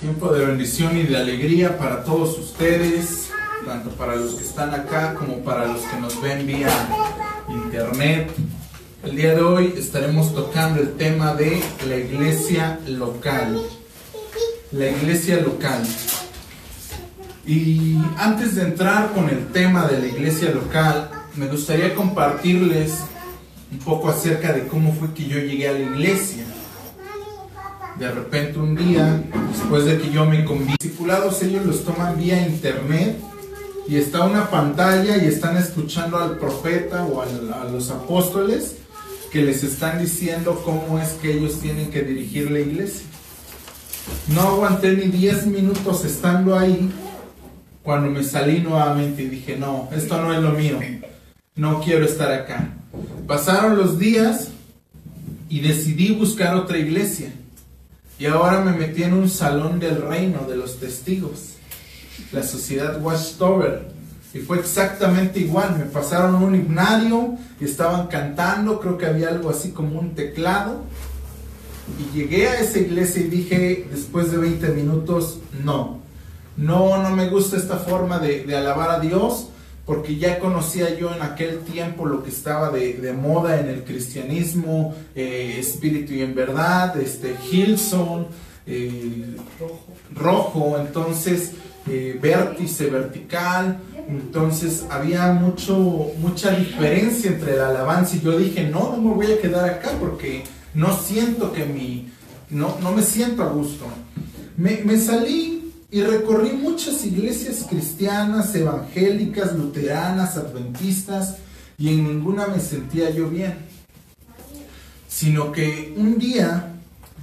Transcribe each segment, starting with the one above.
Tiempo de bendición y de alegría para todos ustedes, tanto para los que están acá como para los que nos ven vía internet. El día de hoy estaremos tocando el tema de la iglesia local. La iglesia local. Y antes de entrar con el tema de la iglesia local, me gustaría compartirles un poco acerca de cómo fue que yo llegué a la iglesia de repente un día, después de que yo me con discipulados, ellos los toman vía internet y está una pantalla y están escuchando al profeta o a los apóstoles que les están diciendo cómo es que ellos tienen que dirigir la iglesia. No aguanté ni 10 minutos estando ahí cuando me salí nuevamente y dije, no, esto no es lo mío, no quiero estar acá. Pasaron los días y decidí buscar otra iglesia. Y ahora me metí en un salón del reino de los testigos, la sociedad Watchtower. Y fue exactamente igual, me pasaron un himnario y estaban cantando, creo que había algo así como un teclado. Y llegué a esa iglesia y dije, después de 20 minutos, no, no, no me gusta esta forma de, de alabar a Dios porque ya conocía yo en aquel tiempo lo que estaba de, moda en el cristianismo, eh, espíritu y en verdad, este, Hilson, eh, rojo, entonces eh, vértice vertical, entonces había mucho, mucha diferencia entre la alabanza y yo dije, no, no me voy a quedar acá porque no siento que mi, no, no me siento a gusto. Me, me salí y recorrí muchas iglesias cristianas, evangélicas, luteranas, adventistas, y en ninguna me sentía yo bien. Sino que un día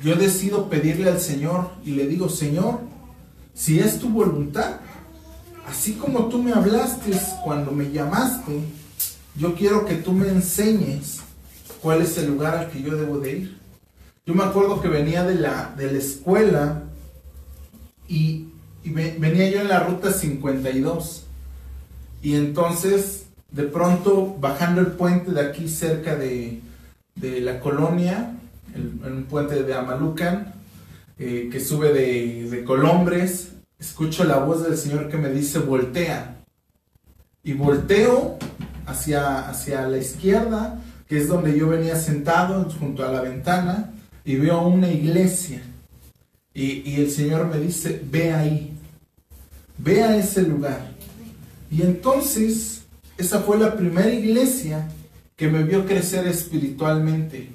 yo decido pedirle al Señor y le digo, Señor, si es tu voluntad, así como tú me hablaste cuando me llamaste, yo quiero que tú me enseñes cuál es el lugar al que yo debo de ir. Yo me acuerdo que venía de la, de la escuela y y venía yo en la ruta 52. Y entonces, de pronto, bajando el puente de aquí cerca de, la colonia, el, un puente de Amalucan, eh, que sube de, Colombres, escucho la voz del Señor que me dice, voltea. Y volteo hacia, hacia la izquierda, que es donde yo venía sentado junto a la ventana, y veo una iglesia. Y, y, el Señor me dice, ve ahí. Ve a ese lugar. Y entonces, esa fue la primera iglesia que me vio crecer espiritualmente.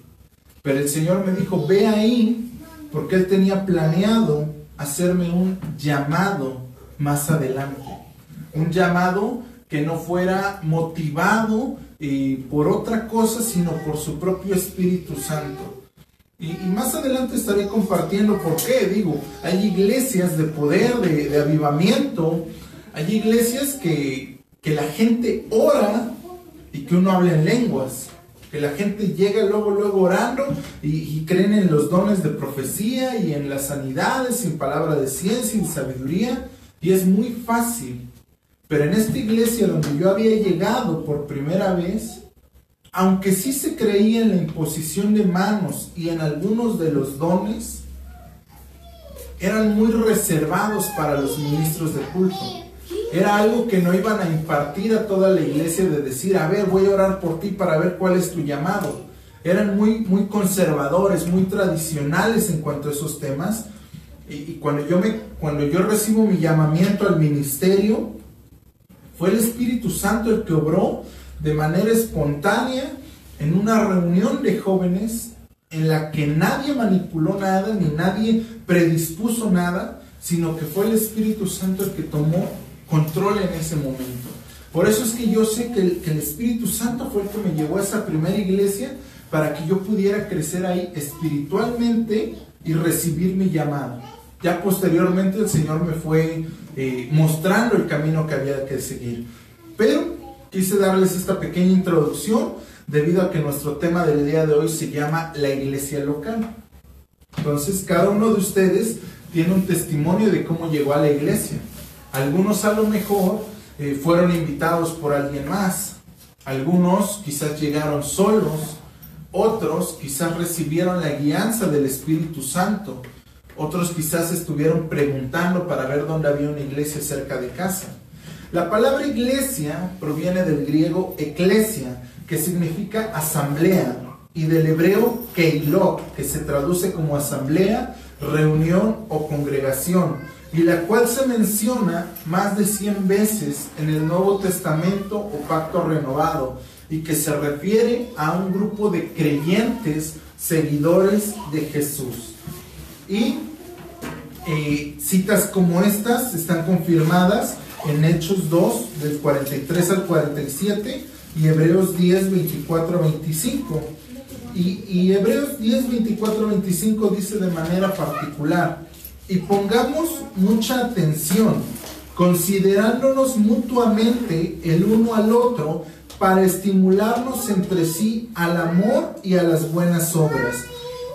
Pero el Señor me dijo, ve ahí, porque Él tenía planeado hacerme un llamado más adelante. Un llamado que no fuera motivado eh, por otra cosa, sino por su propio Espíritu Santo. Y, más adelante estaré compartiendo por qué. Digo, hay iglesias de poder, de, avivamiento. Hay iglesias que, la gente ora y que uno habla en lenguas. Que la gente llega luego, luego orando y, y creen en los dones de profecía y en las sanidades, en palabra de ciencia y sabiduría. Y es muy fácil. Pero en esta iglesia donde yo había llegado por primera vez, aunque sí se creía en la imposición de manos y en algunos de los dones, eran muy reservados para los ministros de culto. Era algo que no iban a impartir a toda la iglesia de decir, a ver, voy a orar por ti para ver cuál es tu llamado. Eran muy, muy conservadores, muy tradicionales en cuanto a esos temas. Y, cuando, yo me, cuando yo recibo mi llamamiento al ministerio, fue el Espíritu Santo el que obró de manera espontánea en una reunión de jóvenes en la que nadie manipuló nada ni nadie predispuso nada, sino que fue el Espíritu Santo el que tomó control en ese momento. Por eso es que yo sé que el, Espíritu Santo fue el que me llevó a esa primera iglesia para que yo pudiera crecer ahí espiritualmente y recibir mi llamado. Ya posteriormente el Señor me fue eh, mostrando el camino que había que seguir. Pero Quise darles esta pequeña introducción debido a que nuestro tema del día de hoy se llama la iglesia local. Entonces, cada uno de ustedes tiene un testimonio de cómo llegó a la iglesia. Algunos a lo mejor eh, fueron invitados por alguien más. Algunos quizás llegaron solos. Otros quizás recibieron la guianza del Espíritu Santo. otros quizás estuvieron preguntando para ver dónde había una iglesia cerca de casa. La palabra iglesia proviene del griego eclesia, que significa asamblea, y del hebreo keilot, que se traduce como asamblea, reunión o congregación, y la cual se menciona más de 100 veces en el Nuevo Testamento o Pacto Renovado, y que se refiere a un grupo de creyentes seguidores de Jesús. Y eh, citas como estas están confirmadas en Hechos 2, del 43 al 47, y Hebreos 10, 24 a 25. Y, y Hebreos 10, 24 a 25 dice de manera particular, y pongamos mucha atención, considerándonos mutuamente el uno al otro, para estimularnos entre sí al amor y a las buenas obras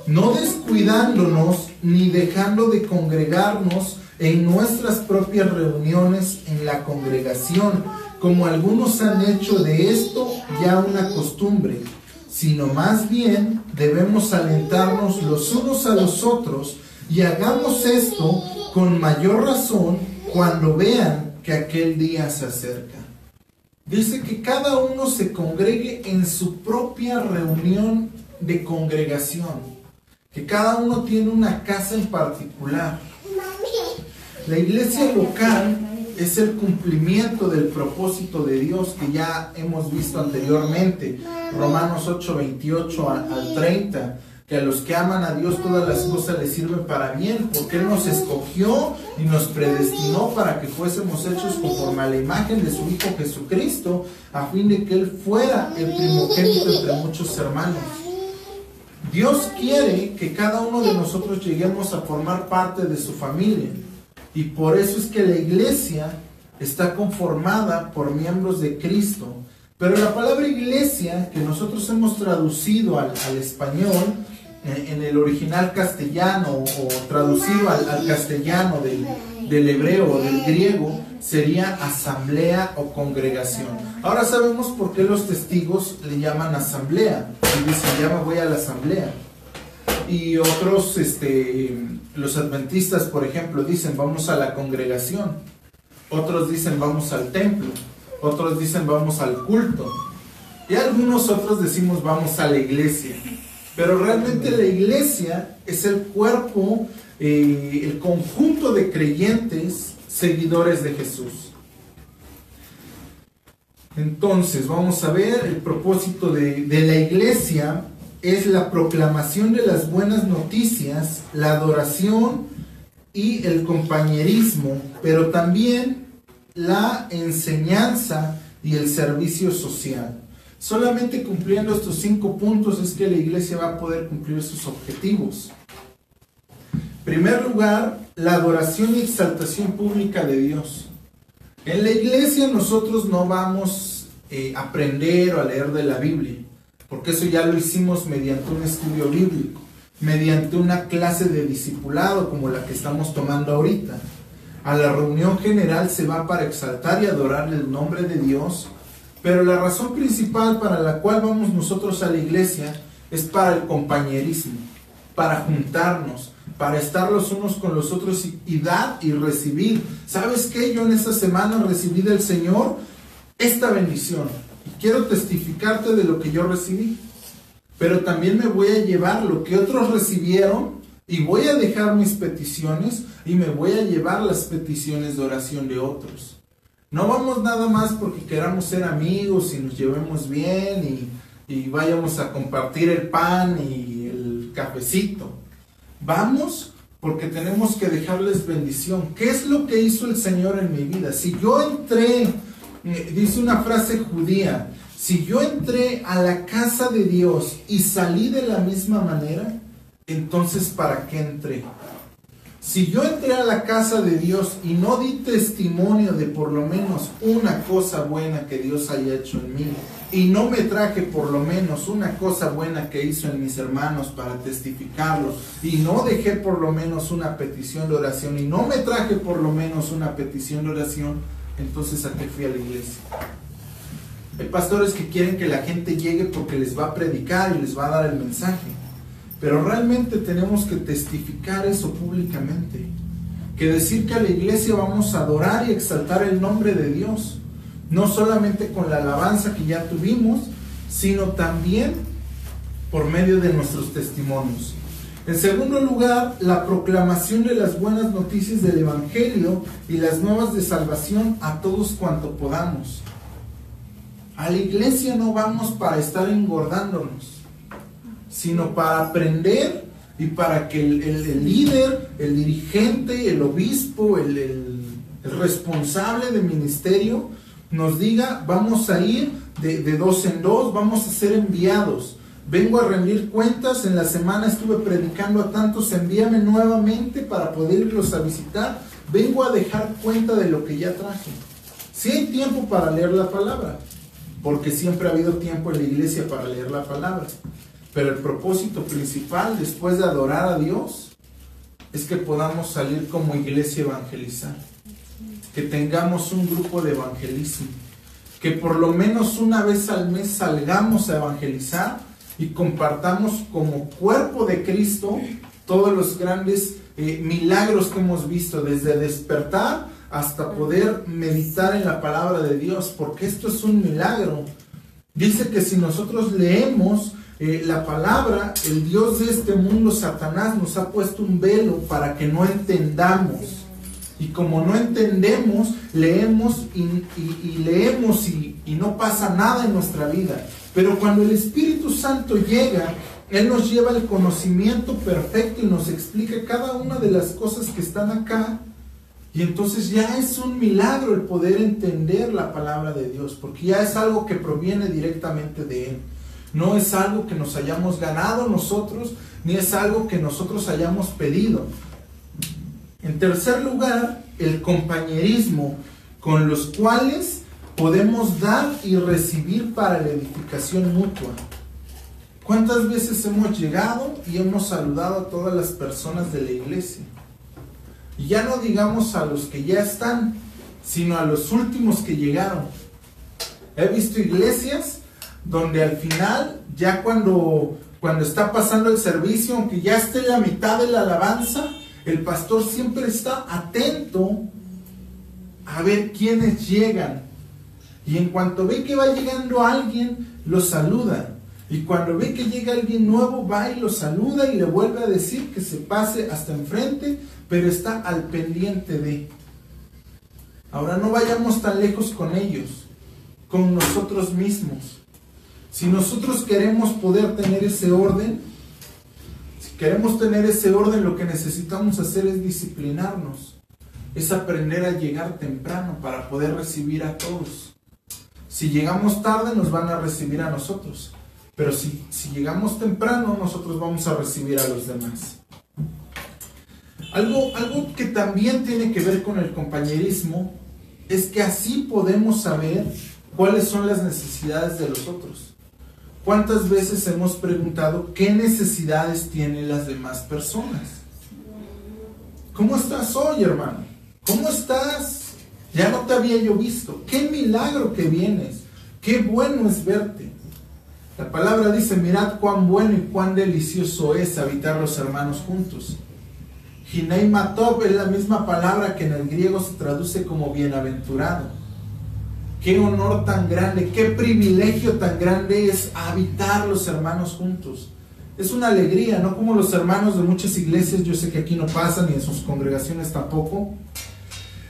no descuidándonos ni dejando de congregarnos en nuestras propias reuniones en la congregación, como algunos han hecho de esto ya una costumbre, sino más bien debemos alentarnos los unos a los otros y hagamos esto con mayor razón cuando vean que aquel día se acerca. Dice que cada uno se congregue en su propia reunión de congregación que cada uno tiene una casa en particular. La iglesia local es el cumplimiento del propósito de Dios que ya hemos visto anteriormente, Romanos 8, 28 al 30, que a los que aman a Dios todas las cosas les sirven para bien, porque Él nos escogió y nos predestinó para que fuésemos hechos conforme a la imagen de su Hijo Jesucristo, a fin de que Él fuera el primogénito entre muchos hermanos. Dios quiere que cada uno de nosotros lleguemos a formar parte de su familia. Y por eso es que la iglesia está conformada por miembros de Cristo. Pero la palabra iglesia que nosotros hemos traducido al, español, en, el original castellano o traducido al, castellano del, del hebreo o del griego, sería asamblea o congregación. Ahora sabemos por qué los testigos le llaman asamblea. Y dicen, ya me voy a la asamblea. Y otros, este, los adventistas, por ejemplo, dicen, vamos a la congregación. Otros dicen, vamos al templo. Otros dicen, vamos al culto. Y algunos otros decimos, vamos a la iglesia. Pero realmente la iglesia es el cuerpo, eh, el conjunto de creyentes seguidores de Jesús. Entonces, vamos a ver, el propósito de, la iglesia es la proclamación de las buenas noticias, la adoración y el compañerismo, pero también la enseñanza y el servicio social. Solamente cumpliendo estos cinco puntos es que la iglesia va a poder cumplir sus objetivos primer lugar, la adoración y exaltación pública de Dios. En la iglesia nosotros no vamos eh, a aprender o a leer de la Biblia, porque eso ya lo hicimos mediante un estudio bíblico, mediante una clase de discipulado como la que estamos tomando ahorita. A la reunión general se va para exaltar y adorar el nombre de Dios, pero la razón principal para la cual vamos nosotros a la iglesia es para el compañerismo, para juntarnos, para estar los unos con los otros y, dar y recibir. ¿Sabes qué? Yo en esta semana recibí del Señor esta bendición. Quiero testificarte de lo que yo recibí. Pero también me voy a llevar lo que otros recibieron y voy a dejar mis peticiones y me voy a llevar las peticiones de oración de otros. No vamos nada más porque queramos ser amigos y nos llevemos bien y, y vayamos a compartir el pan y el cafecito. Vamos porque tenemos que dejarles bendición. ¿Qué es lo que hizo el Señor en mi vida? Si yo entré, eh, dice una frase judía, si yo entré a la casa de Dios y salí de la misma manera, entonces ¿para qué entré? Si yo entré a la casa de Dios y no di testimonio de por lo menos una cosa buena que Dios haya hecho en mí, y no me traje por lo menos una cosa buena que hizo en mis hermanos para testificarlo, y no dejé por lo menos una petición de oración, y no me traje por lo menos una petición de oración, entonces a qué fui a la iglesia. Hay pastores que quieren que la gente llegue porque les va a predicar y les va a dar el mensaje. pero realmente tenemos que testificar eso públicamente. Que decir que a la iglesia vamos a adorar y exaltar el nombre de Dios, no solamente con la alabanza que ya tuvimos, sino también por medio de nuestros testimonios. En segundo lugar, la proclamación de las buenas noticias del Evangelio y las nuevas de salvación a todos cuanto podamos. A la iglesia no vamos para estar engordándonos, sino para aprender y para que el, líder, el dirigente, el obispo, el, el, responsable de ministerio nos diga, vamos a ir de, de dos en dos, vamos a ser enviados vengo a rendir cuentas, en la semana estuve predicando a tantos, envíame nuevamente para poder irlos a visitar, vengo a dejar cuenta de lo que ya traje. Si hay tiempo para leer la palabra, porque siempre ha habido tiempo en la iglesia para leer la palabra, pero el propósito principal después de adorar a Dios es que podamos salir como iglesia evangelizar, que tengamos un grupo de evangelismo, que por lo menos una vez al mes salgamos a evangelizar y compartamos como cuerpo de Cristo todos los grandes eh, milagros que hemos visto, desde despertar hasta poder meditar en la palabra de Dios, porque esto es un milagro. Dice que si nosotros leemos eh, la palabra, el Dios de este mundo, Satanás, nos ha puesto un velo para que no entendamos. Y como no entendemos, leemos y, leemos y, y no pasa nada en nuestra vida. Pero cuando el Espíritu Santo llega, Él nos lleva el conocimiento perfecto y nos explica cada una de las cosas que están acá. Y entonces ya es un milagro el poder entender la palabra de Dios, porque ya es algo que proviene directamente de Él. No es algo que nos hayamos ganado nosotros, ni es algo que nosotros hayamos pedido. En tercer lugar, el compañerismo con los cuales podemos dar y recibir para la edificación mutua. ¿Cuántas veces hemos llegado y hemos saludado a todas las personas de la iglesia? Y ya no digamos a los que ya están, sino a los últimos que llegaron. He visto iglesias donde al final, ya cuando, cuando está pasando el servicio, aunque ya esté la mitad de la alabanza, el pastor siempre está atento a ver quiénes llegan y en cuanto ve que va llegando alguien, lo saluda. Y cuando ve que llega alguien nuevo, va y lo saluda y le vuelve a decir que se pase hasta enfrente, pero está al pendiente de. Ahora no vayamos tan lejos con ellos, con nosotros mismos. Si nosotros queremos poder tener ese orden, si queremos tener ese orden, lo que necesitamos hacer es disciplinarnos, es aprender a llegar temprano para poder recibir a todos. Si llegamos tarde nos van a recibir a nosotros, pero si, si llegamos temprano nosotros vamos a recibir a los demás. Algo, algo que también tiene que ver con el compañerismo es que así podemos saber cuáles son las necesidades de los otros. ¿Cuántas veces hemos preguntado qué necesidades tienen las demás personas? ¿Cómo estás hoy, hermano? ¿Cómo estás? Ya no te había yo visto. Qué milagro que vienes. Qué bueno es verte. La palabra dice, mirad cuán bueno y cuán delicioso es habitar los hermanos juntos. Hinei Matop es la misma palabra que en el griego se traduce como bienaventurado. Qué honor tan grande, qué privilegio tan grande es habitar los hermanos juntos. Es una alegría, no como los hermanos de muchas iglesias, yo sé que aquí no pasan y en sus congregaciones tampoco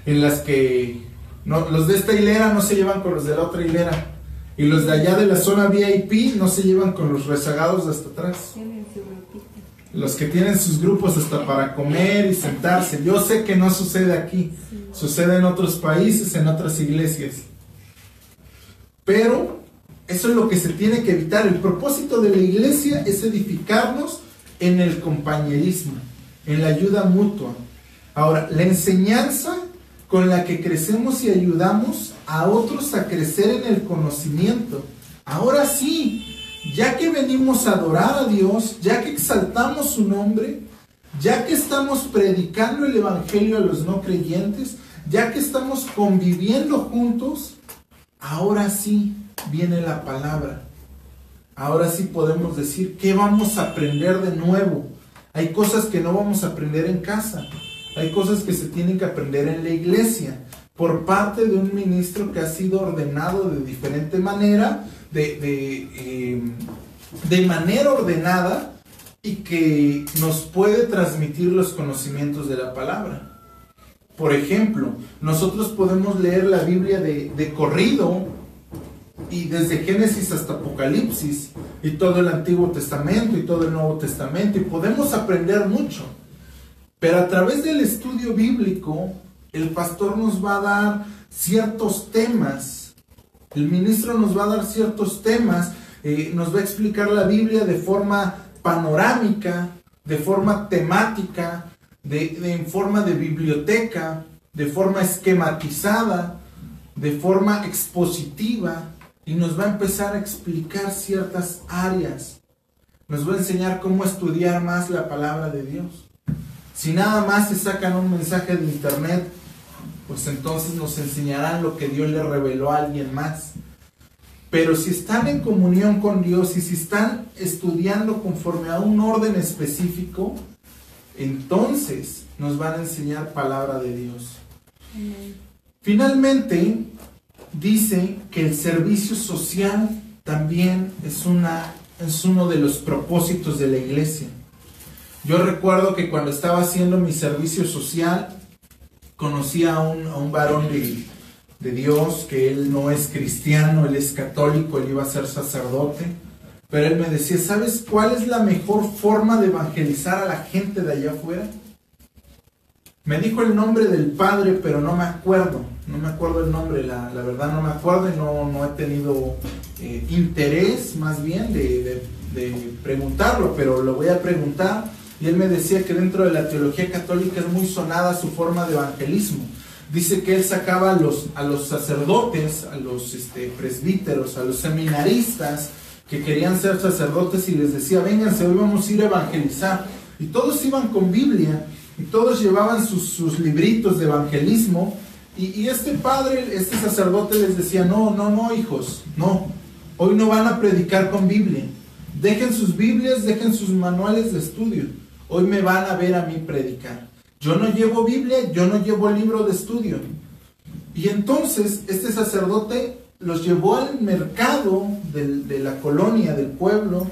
en las que los de esta hilera no se llevan con los de la otra hilera. Y los de allá de la zona VIP no se llevan con los rezagados hasta atrás. Los que tienen sus grupos hasta para comer y sentarse. Yo sé que no sucede aquí. Sucede en otros países, en otras iglesias. Pero eso es lo que se tiene que evitar. El propósito de la iglesia es edificarnos en el compañerismo, en la ayuda mutua. Ahora, la enseñanza con la que crecemos y ayudamos a otros a crecer en el conocimiento. Ahora sí, ya que venimos a adorar a Dios, ya que exaltamos su nombre, ya que estamos predicando el Evangelio a los no creyentes, ya que estamos conviviendo juntos, ahora sí viene la palabra. ahora sí podemos decir qué vamos a aprender de nuevo. Hay cosas que no vamos a aprender en casa, hay cosas que se tienen que aprender en la iglesia por parte de un ministro que ha sido ordenado de diferente manera, de, eh, de manera ordenada y que nos puede transmitir los conocimientos de la palabra. Por ejemplo, nosotros podemos leer la Biblia de, de, corrido y desde Génesis hasta Apocalipsis y todo el Antiguo Testamento y todo el Nuevo Testamento y podemos aprender mucho. Pero a través del estudio bíblico, el pastor nos va a dar ciertos temas, el ministro nos va a dar ciertos temas, eh, nos va a explicar la Biblia de forma panorámica, de forma temática, de, en forma de biblioteca, de forma esquematizada, de forma expositiva, y nos va a empezar a explicar ciertas áreas. Nos va a enseñar cómo estudiar más la palabra de Dios. Si nada más se sacan un mensaje de internet, pues entonces nos enseñarán lo que Dios le reveló a alguien más. Pero si están en comunión con Dios y si están estudiando conforme a un orden específico, entonces nos van a enseñar palabra de Dios. Finalmente, dice que el servicio social también es, una, es uno de los propósitos de la iglesia. Yo recuerdo que cuando estaba haciendo mi servicio social, conocí a un, a un varón de, de Dios, que él no es cristiano, él es católico, él iba a ser sacerdote. Pero él me decía, ¿sabes cuál es la mejor forma de evangelizar a la gente de allá afuera? Me dijo el nombre del padre, pero no me acuerdo. No me acuerdo el nombre, la, la verdad no me acuerdo y no, no he tenido eh, interés más bien de, de, de preguntarlo, pero lo voy a preguntar. Y él me decía que dentro de la teología católica es muy sonada su forma de evangelismo. Dice que él sacaba a los, a los sacerdotes, a los este, presbíteros, a los seminaristas que querían ser sacerdotes y les decía, vénganse, hoy vamos a ir a evangelizar. Y todos iban con Biblia y todos llevaban sus, libritos de evangelismo. Y, y, este padre, este sacerdote les decía, no, no, no, hijos, no, hoy no van a predicar con Biblia. Dejen sus Biblias, dejen sus manuales de estudio. Hoy me van a ver a mí predicar. Yo no llevo Biblia, yo no llevo libro de estudio. Y entonces este sacerdote los llevó al mercado de la colonia, del pueblo,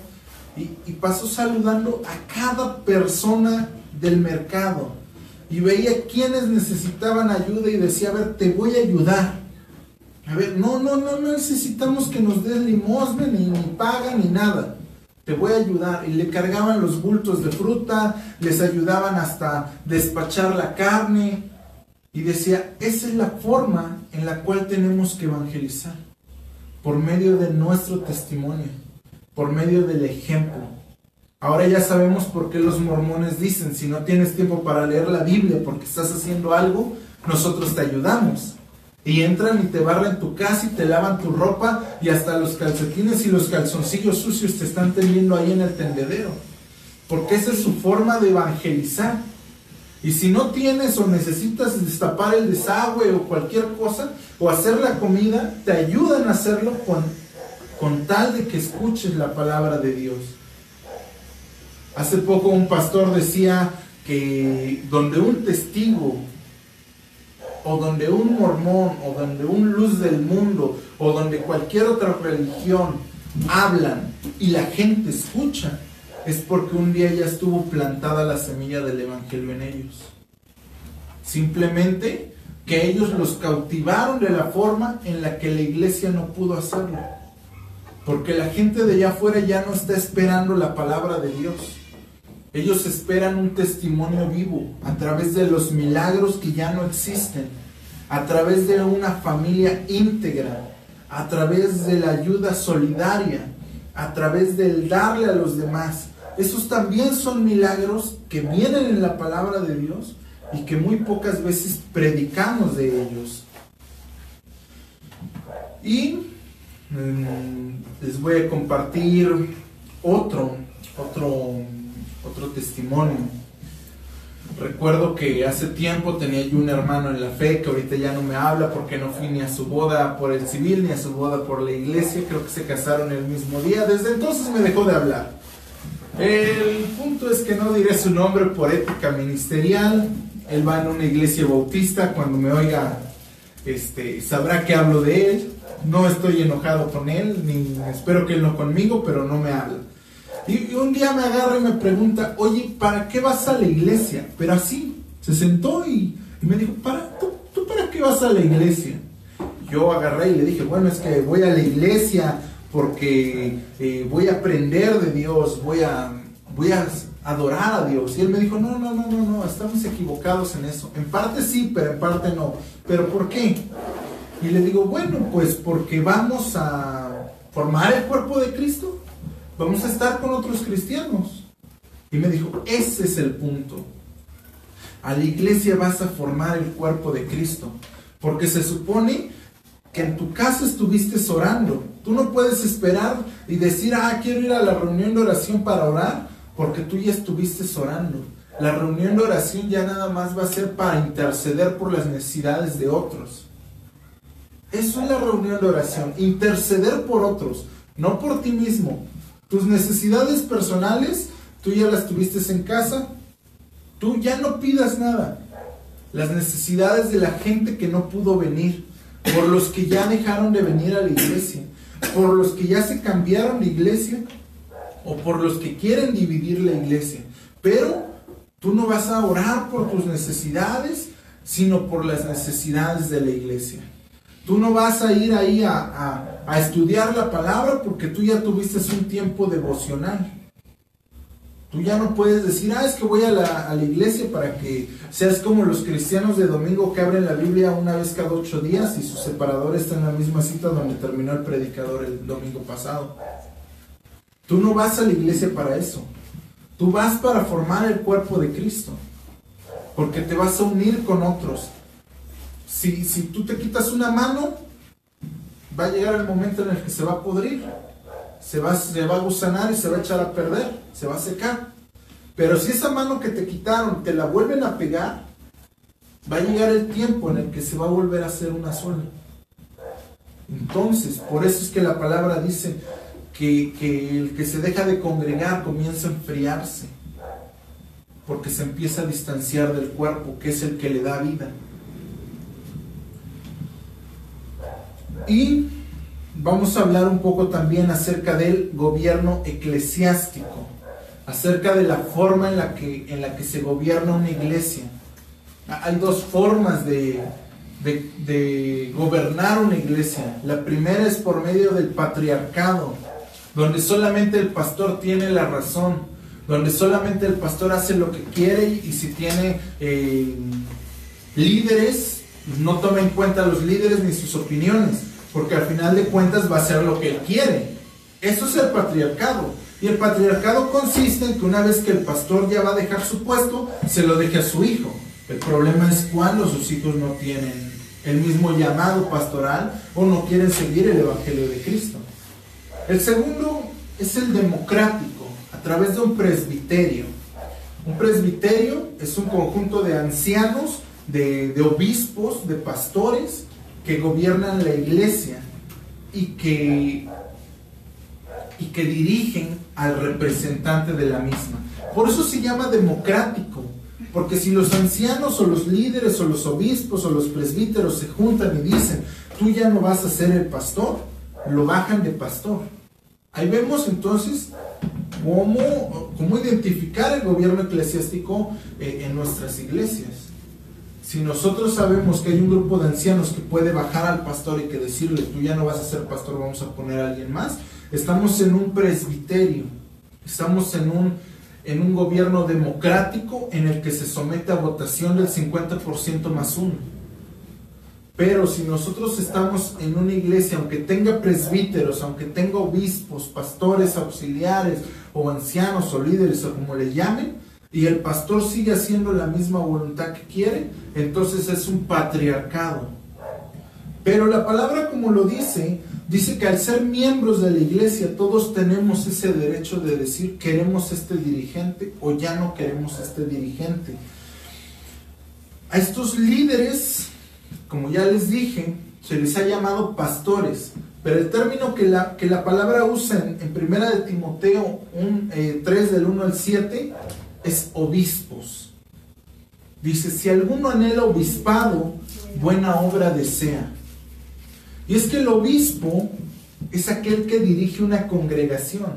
y, y, pasó saludando a cada persona del mercado. Y veía quienes necesitaban ayuda y decía, a ver, te voy a ayudar. A ver, no, no, no, no necesitamos que nos des limosna, ni, ni paga, ni nada te voy a ayudar. Y le cargaban los bultos de fruta, les ayudaban hasta despachar la carne. Y decía, esa es la forma en la cual tenemos que evangelizar, por medio de nuestro testimonio, por medio del ejemplo. Ahora ya sabemos por qué los mormones dicen, si no tienes tiempo para leer la Biblia porque estás haciendo algo, nosotros te ayudamos. Y entran y te barren tu casa y te lavan tu ropa y hasta los calcetines y los calzoncillos sucios te están tendiendo ahí en el tendedero. Porque esa es su forma de evangelizar. Y si no tienes o necesitas destapar el desagüe o cualquier cosa, o hacer la comida, te ayudan a hacerlo con, con tal de que escuches la palabra de Dios. Hace poco un pastor decía que donde un testigo o donde un mormón, o donde un luz del mundo, o donde cualquier otra religión hablan y la gente escucha, es porque un día ya estuvo plantada la semilla del Evangelio en ellos. Simplemente que ellos los cautivaron de la forma en la que la iglesia no pudo hacerlo. Porque la gente de allá afuera ya no está esperando la palabra de Dios. Ellos esperan un testimonio vivo a través de los milagros que ya no existen, a través de una familia íntegra, a través de la ayuda solidaria, a través del darle a los demás. Esos también son milagros que vienen en la palabra de Dios y que muy pocas veces predicamos de ellos. Y mm, les voy a compartir otro, otro otro testimonio. Recuerdo que hace tiempo tenía yo un hermano en la fe que ahorita ya no me habla porque no fui ni a su boda por el civil ni a su boda por la iglesia. Creo que se casaron el mismo día. Desde entonces me dejó de hablar. El punto es que no diré su nombre por ética ministerial. Él va en una iglesia bautista. Cuando me oiga, este, sabrá que hablo de él. No estoy enojado con él, ni espero que él no conmigo, pero no me habla. Y, un día me agarra y me pregunta, oye, ¿para qué vas a la iglesia? Pero así, se sentó y, me dijo, ¿para, tú, para qué vas a la iglesia? Yo agarré y le dije, bueno, es que voy a la iglesia porque eh, voy a aprender de Dios, voy a, voy a adorar a Dios. Y él me dijo, no, no, no, no, no, estamos equivocados en eso. En parte sí, pero en parte no. ¿Pero por qué? Y le digo, bueno, pues porque vamos a formar el cuerpo de Cristo vamos a estar con otros cristianos. Y me dijo, ese es el punto. A la iglesia vas a formar el cuerpo de Cristo, porque se supone que en tu casa estuviste orando. Tú no puedes esperar y decir, ah, quiero ir a la reunión de oración para orar, porque tú ya estuviste orando. La reunión de oración ya nada más va a ser para interceder por las necesidades de otros. Eso es la reunión de oración, interceder por otros, no por ti mismo, tus necesidades personales, tú ya las tuviste en casa. Tú ya no pidas nada. Las necesidades de la gente que no pudo venir, por los que ya dejaron de venir a la iglesia, por los que ya se cambiaron de iglesia o por los que quieren dividir la iglesia. Pero tú no vas a orar por tus necesidades, sino por las necesidades de la iglesia. Tú no vas a ir ahí a, estudiar la palabra porque tú ya tuviste un tiempo devocional. Tú ya no puedes decir, ah, es que voy a la, a la, iglesia para que seas como los cristianos de domingo que abren la Biblia una vez cada ocho días y su separador está en la misma cita donde terminó el predicador el domingo pasado. Tú no vas a la iglesia para eso. Tú vas para formar el cuerpo de Cristo. Porque te vas a unir con otros. Si, tú te quitas una mano, va a llegar el momento en el que se va a podrir, se va, se va a gusanar y se va a echar a perder, se va a secar. Pero si esa mano que te quitaron te la vuelven a pegar, va a llegar el tiempo en el que se va a volver a hacer una sola. Entonces, por eso es que la palabra dice que, que, el que se deja de congregar comienza a enfriarse, porque se empieza a distanciar del cuerpo, que es el que le da vida. Y vamos a hablar un poco también acerca del gobierno eclesiástico, acerca de la forma en la que, en la que se gobierna una iglesia. Hay dos formas de, de, gobernar una iglesia. La primera es por medio del patriarcado, donde solamente el pastor tiene la razón, donde solamente el pastor hace lo que quiere y, si tiene eh, líderes, no toma en cuenta a los líderes ni sus opiniones porque al final de cuentas va a ser lo que él quiere. Eso es el patriarcado. Y el patriarcado consiste en que una vez que el pastor ya va a dejar su puesto, se lo deje a su hijo. El problema es cuando sus hijos no tienen el mismo llamado pastoral o no quieren seguir el Evangelio de Cristo. El segundo es el democrático, a través de un presbiterio. Un presbiterio es un conjunto de ancianos, de, de obispos, de pastores, que gobiernan la iglesia y que, y que dirigen al representante de la misma. Por eso se llama democrático, porque si los ancianos o los líderes o los obispos o los presbíteros se juntan y dicen, tú ya no vas a ser el pastor, lo bajan de pastor. Ahí vemos entonces cómo, cómo identificar el gobierno eclesiástico eh, en nuestras iglesias. Si nosotros sabemos que hay un grupo de ancianos que puede bajar al pastor y que decirle, tú ya no vas a ser pastor, vamos a poner a alguien más, estamos en un presbiterio, estamos en un, en un gobierno democrático en el que se somete a votación del 50% más uno. Pero si nosotros estamos en una iglesia, aunque tenga presbíteros, aunque tenga obispos, pastores, auxiliares, o ancianos, o líderes, o como le llamen, y el pastor sigue haciendo la misma voluntad que quiere, entonces es un patriarcado. Pero la palabra como lo dice, dice que al ser miembros de la iglesia todos tenemos ese derecho de decir queremos este dirigente o ya no queremos este dirigente. A estos líderes, como ya les dije, se les ha llamado pastores, pero el término que la, que la palabra usa en, en Primera de Timoteo 3 del 1 al 7 es obispos. Dice, si alguno anhela obispado, buena obra desea. Y es que el obispo es aquel que dirige una congregación.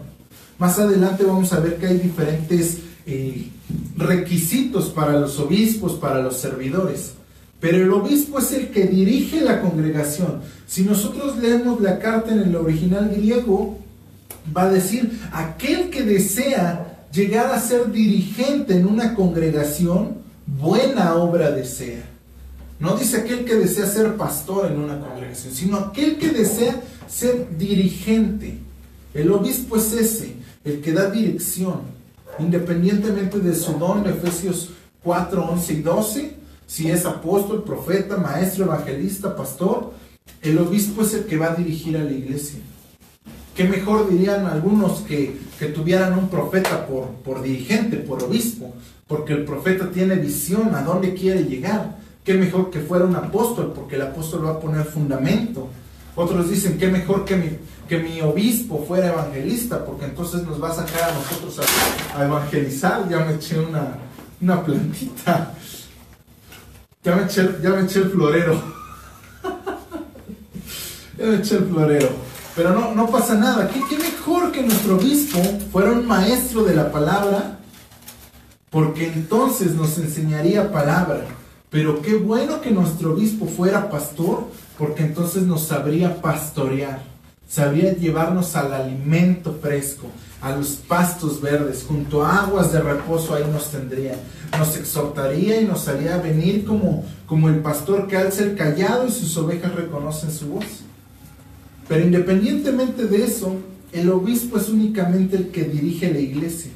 Más adelante vamos a ver que hay diferentes eh, requisitos para los obispos, para los servidores. Pero el obispo es el que dirige la congregación. Si nosotros leemos la carta en el original griego, va a decir, aquel que desea llegar a ser dirigente en una congregación, buena obra desea. No dice aquel que desea ser pastor en una congregación, sino aquel que desea ser dirigente. El obispo es ese, el que da dirección, independientemente de su don, Efesios 4, 11 y 12, si es apóstol, profeta, maestro, evangelista, pastor, el obispo es el que va a dirigir a la iglesia. ¿Qué mejor dirían algunos que, que tuvieran un profeta por, por dirigente, por obispo? Porque el profeta tiene visión a dónde quiere llegar. Qué mejor que fuera un apóstol, porque el apóstol va a poner fundamento. Otros dicen, qué mejor que mi, que mi obispo fuera evangelista, porque entonces nos va a sacar a nosotros a, evangelizar. Ya me eché una, una plantita. Ya me eché, ya me eché el florero. ya me eché el florero. Pero no, no pasa nada. ¿Qué, mejor que nuestro obispo fuera un maestro de la palabra? Porque entonces nos enseñaría palabra. Pero qué bueno que nuestro obispo fuera pastor, porque entonces nos sabría pastorear, sabría llevarnos al alimento fresco, a los pastos verdes, junto a aguas de reposo ahí nos tendría, nos exhortaría y nos haría venir como, como el pastor que alza el callado y sus ovejas reconocen su voz. Pero independientemente de eso, el obispo es únicamente el que dirige la iglesia.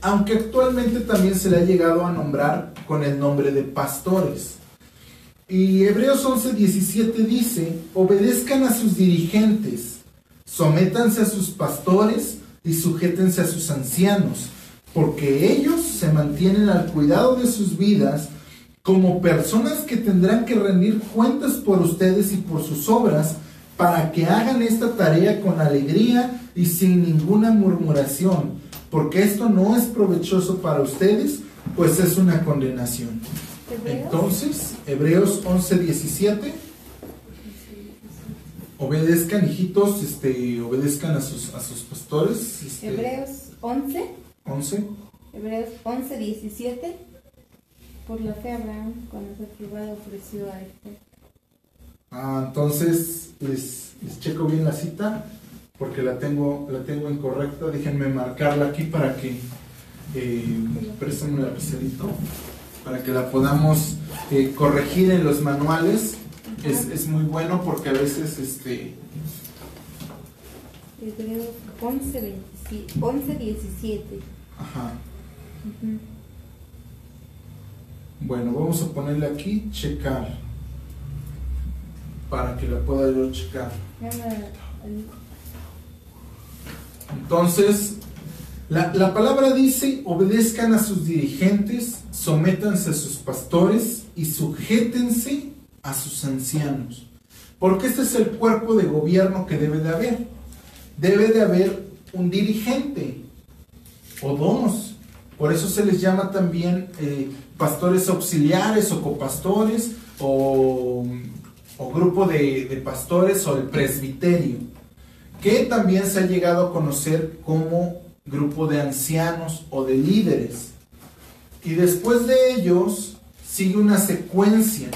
Aunque actualmente también se le ha llegado a nombrar con el nombre de pastores. Y Hebreos 11:17 dice, obedezcan a sus dirigentes, sométanse a sus pastores y sujétense a sus ancianos, porque ellos se mantienen al cuidado de sus vidas como personas que tendrán que rendir cuentas por ustedes y por sus obras, para que hagan esta tarea con alegría y sin ninguna murmuración, porque esto no es provechoso para ustedes, pues es una condenación. Entonces, Hebreos 11, 17. Obedezcan, hijitos, este, obedezcan a sus, a sus pastores. Este, Hebreos 11. 11. Hebreos 11, 17. Por la fe Abraham, cuando fue probado, ofreció a este Ah, entonces les, checo bien la cita porque la tengo, la tengo incorrecta. Déjenme marcarla aquí para que eh, préstame el lapicerito para que la podamos eh, corregir en los manuales. Es, es, muy bueno porque a veces este 11, 11 17. Ajá. Bueno, vamos a ponerle aquí checar para que la pueda yo checar. Entonces, la, la, palabra dice, obedezcan a sus dirigentes, sométanse a sus pastores y sujétense a sus ancianos. Porque este es el cuerpo de gobierno que debe de haber. Debe de haber un dirigente o dos. Por eso se les llama también eh, pastores auxiliares o copastores o o grupo de, pastores o el presbiterio, que también se ha llegado a conocer como grupo de ancianos o de líderes. Y después de ellos sigue una secuencia,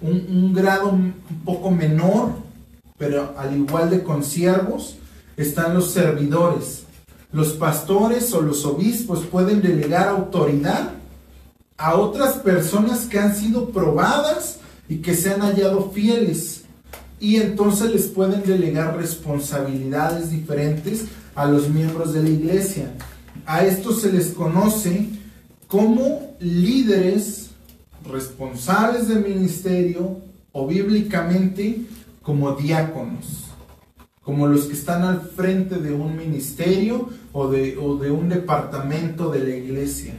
un, grado un poco menor, pero al igual de consiervos, están los servidores. Los pastores o los obispos pueden delegar autoridad a otras personas que han sido probadas y que se han hallado fieles. Y entonces les pueden delegar responsabilidades diferentes a los miembros de la iglesia. A estos se les conoce como líderes responsables del ministerio o bíblicamente como diáconos, como los que están al frente de un ministerio o de, o de un departamento de la iglesia.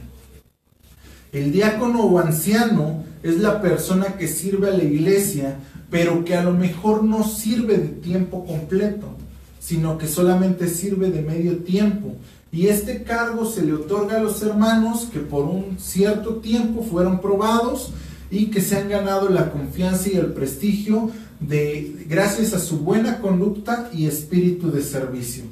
El diácono o anciano es la persona que sirve a la iglesia, pero que a lo mejor no sirve de tiempo completo, sino que solamente sirve de medio tiempo. Y este cargo se le otorga a los hermanos que por un cierto tiempo fueron probados y que se han ganado la confianza y el prestigio de gracias a su buena conducta y espíritu de servicio.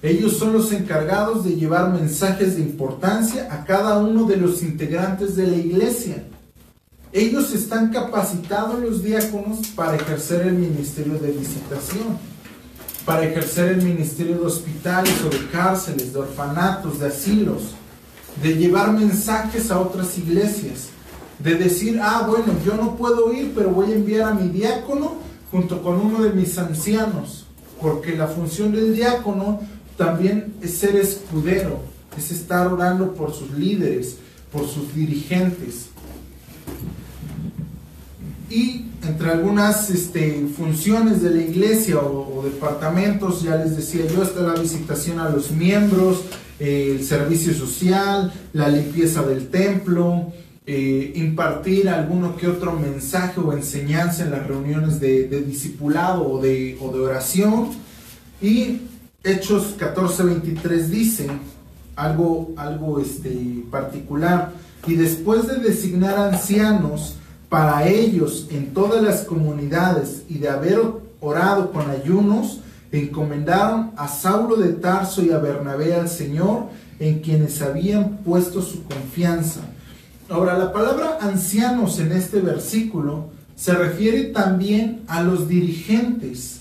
Ellos son los encargados de llevar mensajes de importancia a cada uno de los integrantes de la iglesia. Ellos están capacitados los diáconos para ejercer el ministerio de visitación, para ejercer el ministerio de hospitales o de cárceles, de orfanatos, de asilos, de llevar mensajes a otras iglesias, de decir, ah, bueno, yo no puedo ir, pero voy a enviar a mi diácono junto con uno de mis ancianos, porque la función del diácono también es ser escudero, es estar orando por sus líderes, por sus dirigentes. Y entre algunas este, funciones de la iglesia o, departamentos, ya les decía yo, está la visitación a los miembros, eh, el servicio social, la limpieza del templo, eh, impartir alguno que otro mensaje o enseñanza en las reuniones de, discipulado o de, o de oración. Y Hechos 14:23 dice algo, algo este, particular. Y después de designar ancianos para ellos en todas las comunidades y de haber orado con ayunos, encomendaron a Saulo de Tarso y a Bernabé al Señor, en quienes habían puesto su confianza. Ahora, la palabra ancianos en este versículo se refiere también a los dirigentes,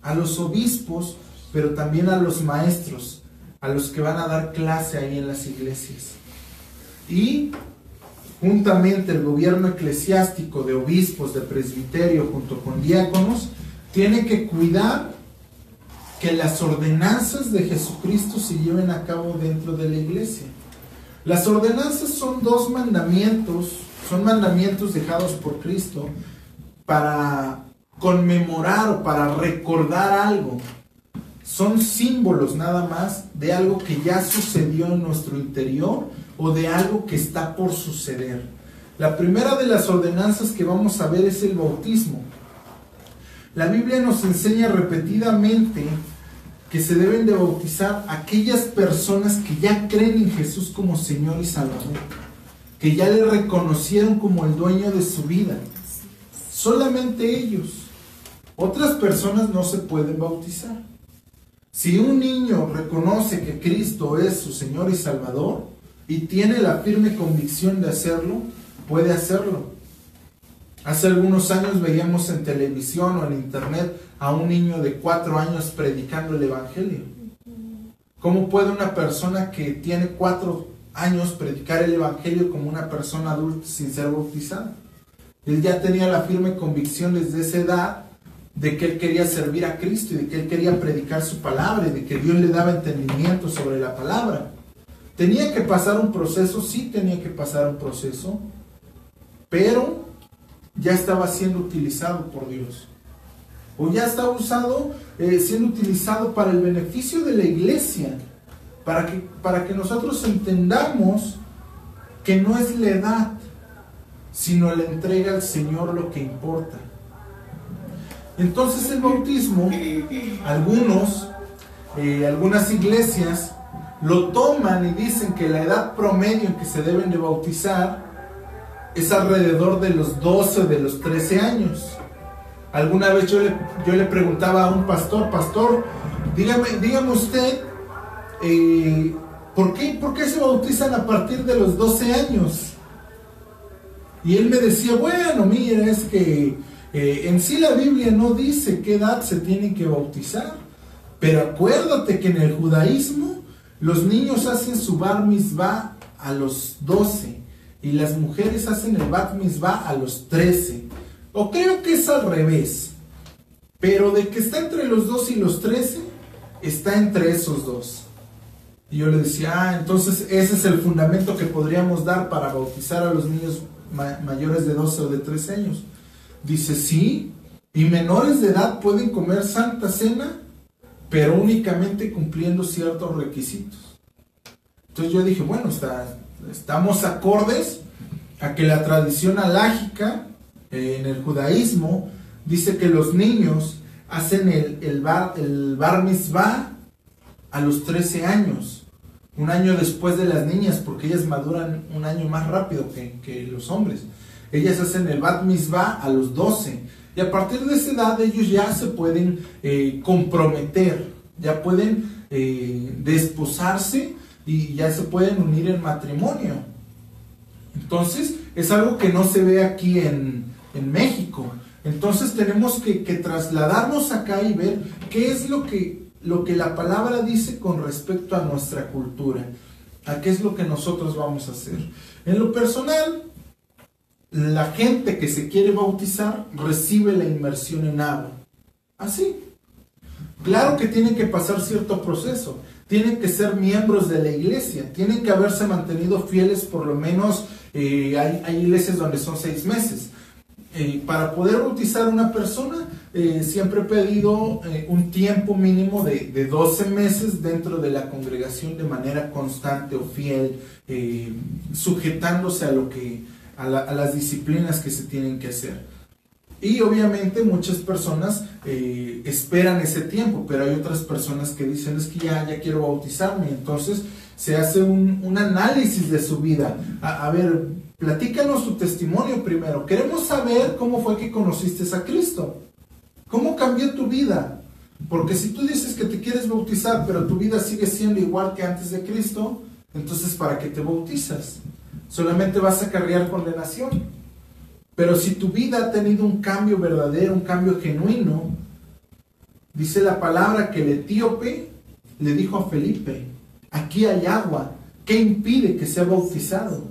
a los obispos, pero también a los maestros, a los que van a dar clase ahí en las iglesias. Y juntamente el gobierno eclesiástico de obispos, de presbiterio, junto con diáconos, tiene que cuidar que las ordenanzas de Jesucristo se lleven a cabo dentro de la iglesia. Las ordenanzas son dos mandamientos, son mandamientos dejados por Cristo para conmemorar o para recordar algo son símbolos nada más de algo que ya sucedió en nuestro interior o de algo que está por suceder. La primera de las ordenanzas que vamos a ver es el bautismo. La Biblia nos enseña repetidamente que se deben de bautizar aquellas personas que ya creen en Jesús como Señor y Salvador, que ya le reconocieron como el dueño de su vida. Solamente ellos. Otras personas no se pueden bautizar. Si un niño reconoce que Cristo es su Señor y Salvador y tiene la firme convicción de hacerlo, puede hacerlo. Hace algunos años veíamos en televisión o en internet a un niño de cuatro años predicando el Evangelio. ¿Cómo puede una persona que tiene cuatro años predicar el Evangelio como una persona adulta sin ser bautizada? Él ya tenía la firme convicción desde esa edad de que él quería servir a Cristo y de que él quería predicar su palabra y de que Dios le daba entendimiento sobre la palabra. Tenía que pasar un proceso, sí tenía que pasar un proceso, pero ya estaba siendo utilizado por Dios. O ya estaba usado, eh, siendo utilizado para el beneficio de la iglesia, para que, para que nosotros entendamos que no es la edad, sino la entrega al Señor lo que importa. Entonces el bautismo, algunos, eh, algunas iglesias lo toman y dicen que la edad promedio en que se deben de bautizar es alrededor de los 12 o de los 13 años. Alguna vez yo le, yo le preguntaba a un pastor, pastor, dígame, dígame usted, eh, ¿por, qué, ¿por qué se bautizan a partir de los 12 años? Y él me decía, bueno, mira, es que eh, en sí la Biblia no dice qué edad se tienen que bautizar, pero acuérdate que en el judaísmo los niños hacen su bar mitzvah a los 12 y las mujeres hacen el bat mitzvah a los 13. O creo que es al revés, pero de que está entre los 12 y los 13, está entre esos dos. Y yo le decía, ah, entonces ese es el fundamento que podríamos dar para bautizar a los niños mayores de 12 o de 13 años. Dice, sí, y menores de edad pueden comer santa cena, pero únicamente cumpliendo ciertos requisitos. Entonces yo dije, bueno, está, Estamos acordes a que la tradición alágica en el judaísmo dice que los niños hacen el, el, bar, el bar mitzvah a los 13 años, un año después de las niñas, porque ellas maduran un año más rápido que, los hombres. Ellas hacen el bat mitzvah a los 12 y a partir de esa edad ellos ya se pueden eh, comprometer, ya pueden eh, desposarse y ya se pueden unir en matrimonio. Entonces es algo que no se ve aquí en, en México. Entonces tenemos que, trasladarnos acá y ver qué es lo que, lo que la palabra dice con respecto a nuestra cultura, a qué es lo que nosotros vamos a hacer. En lo personal, la gente que se quiere bautizar recibe la inmersión en agua. Así. Claro que tienen que pasar cierto proceso, tienen que ser miembros de la iglesia, tienen que haberse mantenido fieles por lo menos, eh, hay, hay iglesias donde son seis meses eh, para poder bautizar a una persona, eh, siempre he pedido eh, un tiempo mínimo de, de, 12 meses dentro de la congregación de manera constante o fiel, sujetándose a, lo que, a, las disciplinas que se tienen que hacer. Y obviamente muchas personas esperan ese tiempo, pero hay otras personas que dicen es que ya, ya quiero bautizarme, entonces se hace un, un análisis de su vida. A, a ver, Platícanos tu testimonio primero. Queremos saber cómo fue que conociste a Cristo. ¿Cómo cambió tu vida? Porque si tú dices que te quieres bautizar, pero tu vida sigue siendo igual que antes de Cristo, entonces ¿para qué te bautizas? Solamente vas a cargar condenación. Pero si tu vida ha tenido un cambio verdadero, un cambio genuino, dice la palabra que el etíope le dijo a Felipe, aquí hay agua, ¿qué impide que sea bautizado?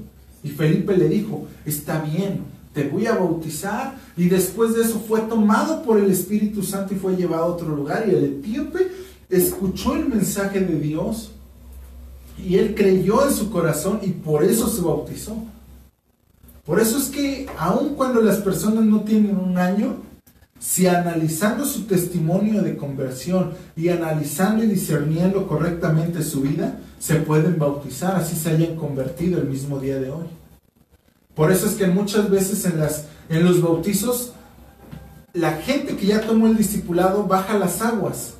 Y Felipe le dijo, está bien, te voy a bautizar. Y después de eso fue tomado por el Espíritu Santo y fue llevado a otro lugar. Y el etíope escuchó el mensaje de Dios y él creyó en su corazón y por eso se bautizó. Por eso es que aun cuando las personas no tienen un año, si analizando su testimonio de conversión y analizando y discerniendo correctamente su vida, se pueden bautizar, así se hayan convertido el mismo día de hoy. Por eso es que muchas veces en, las, en los bautizos, la gente que ya tomó el discipulado baja las aguas,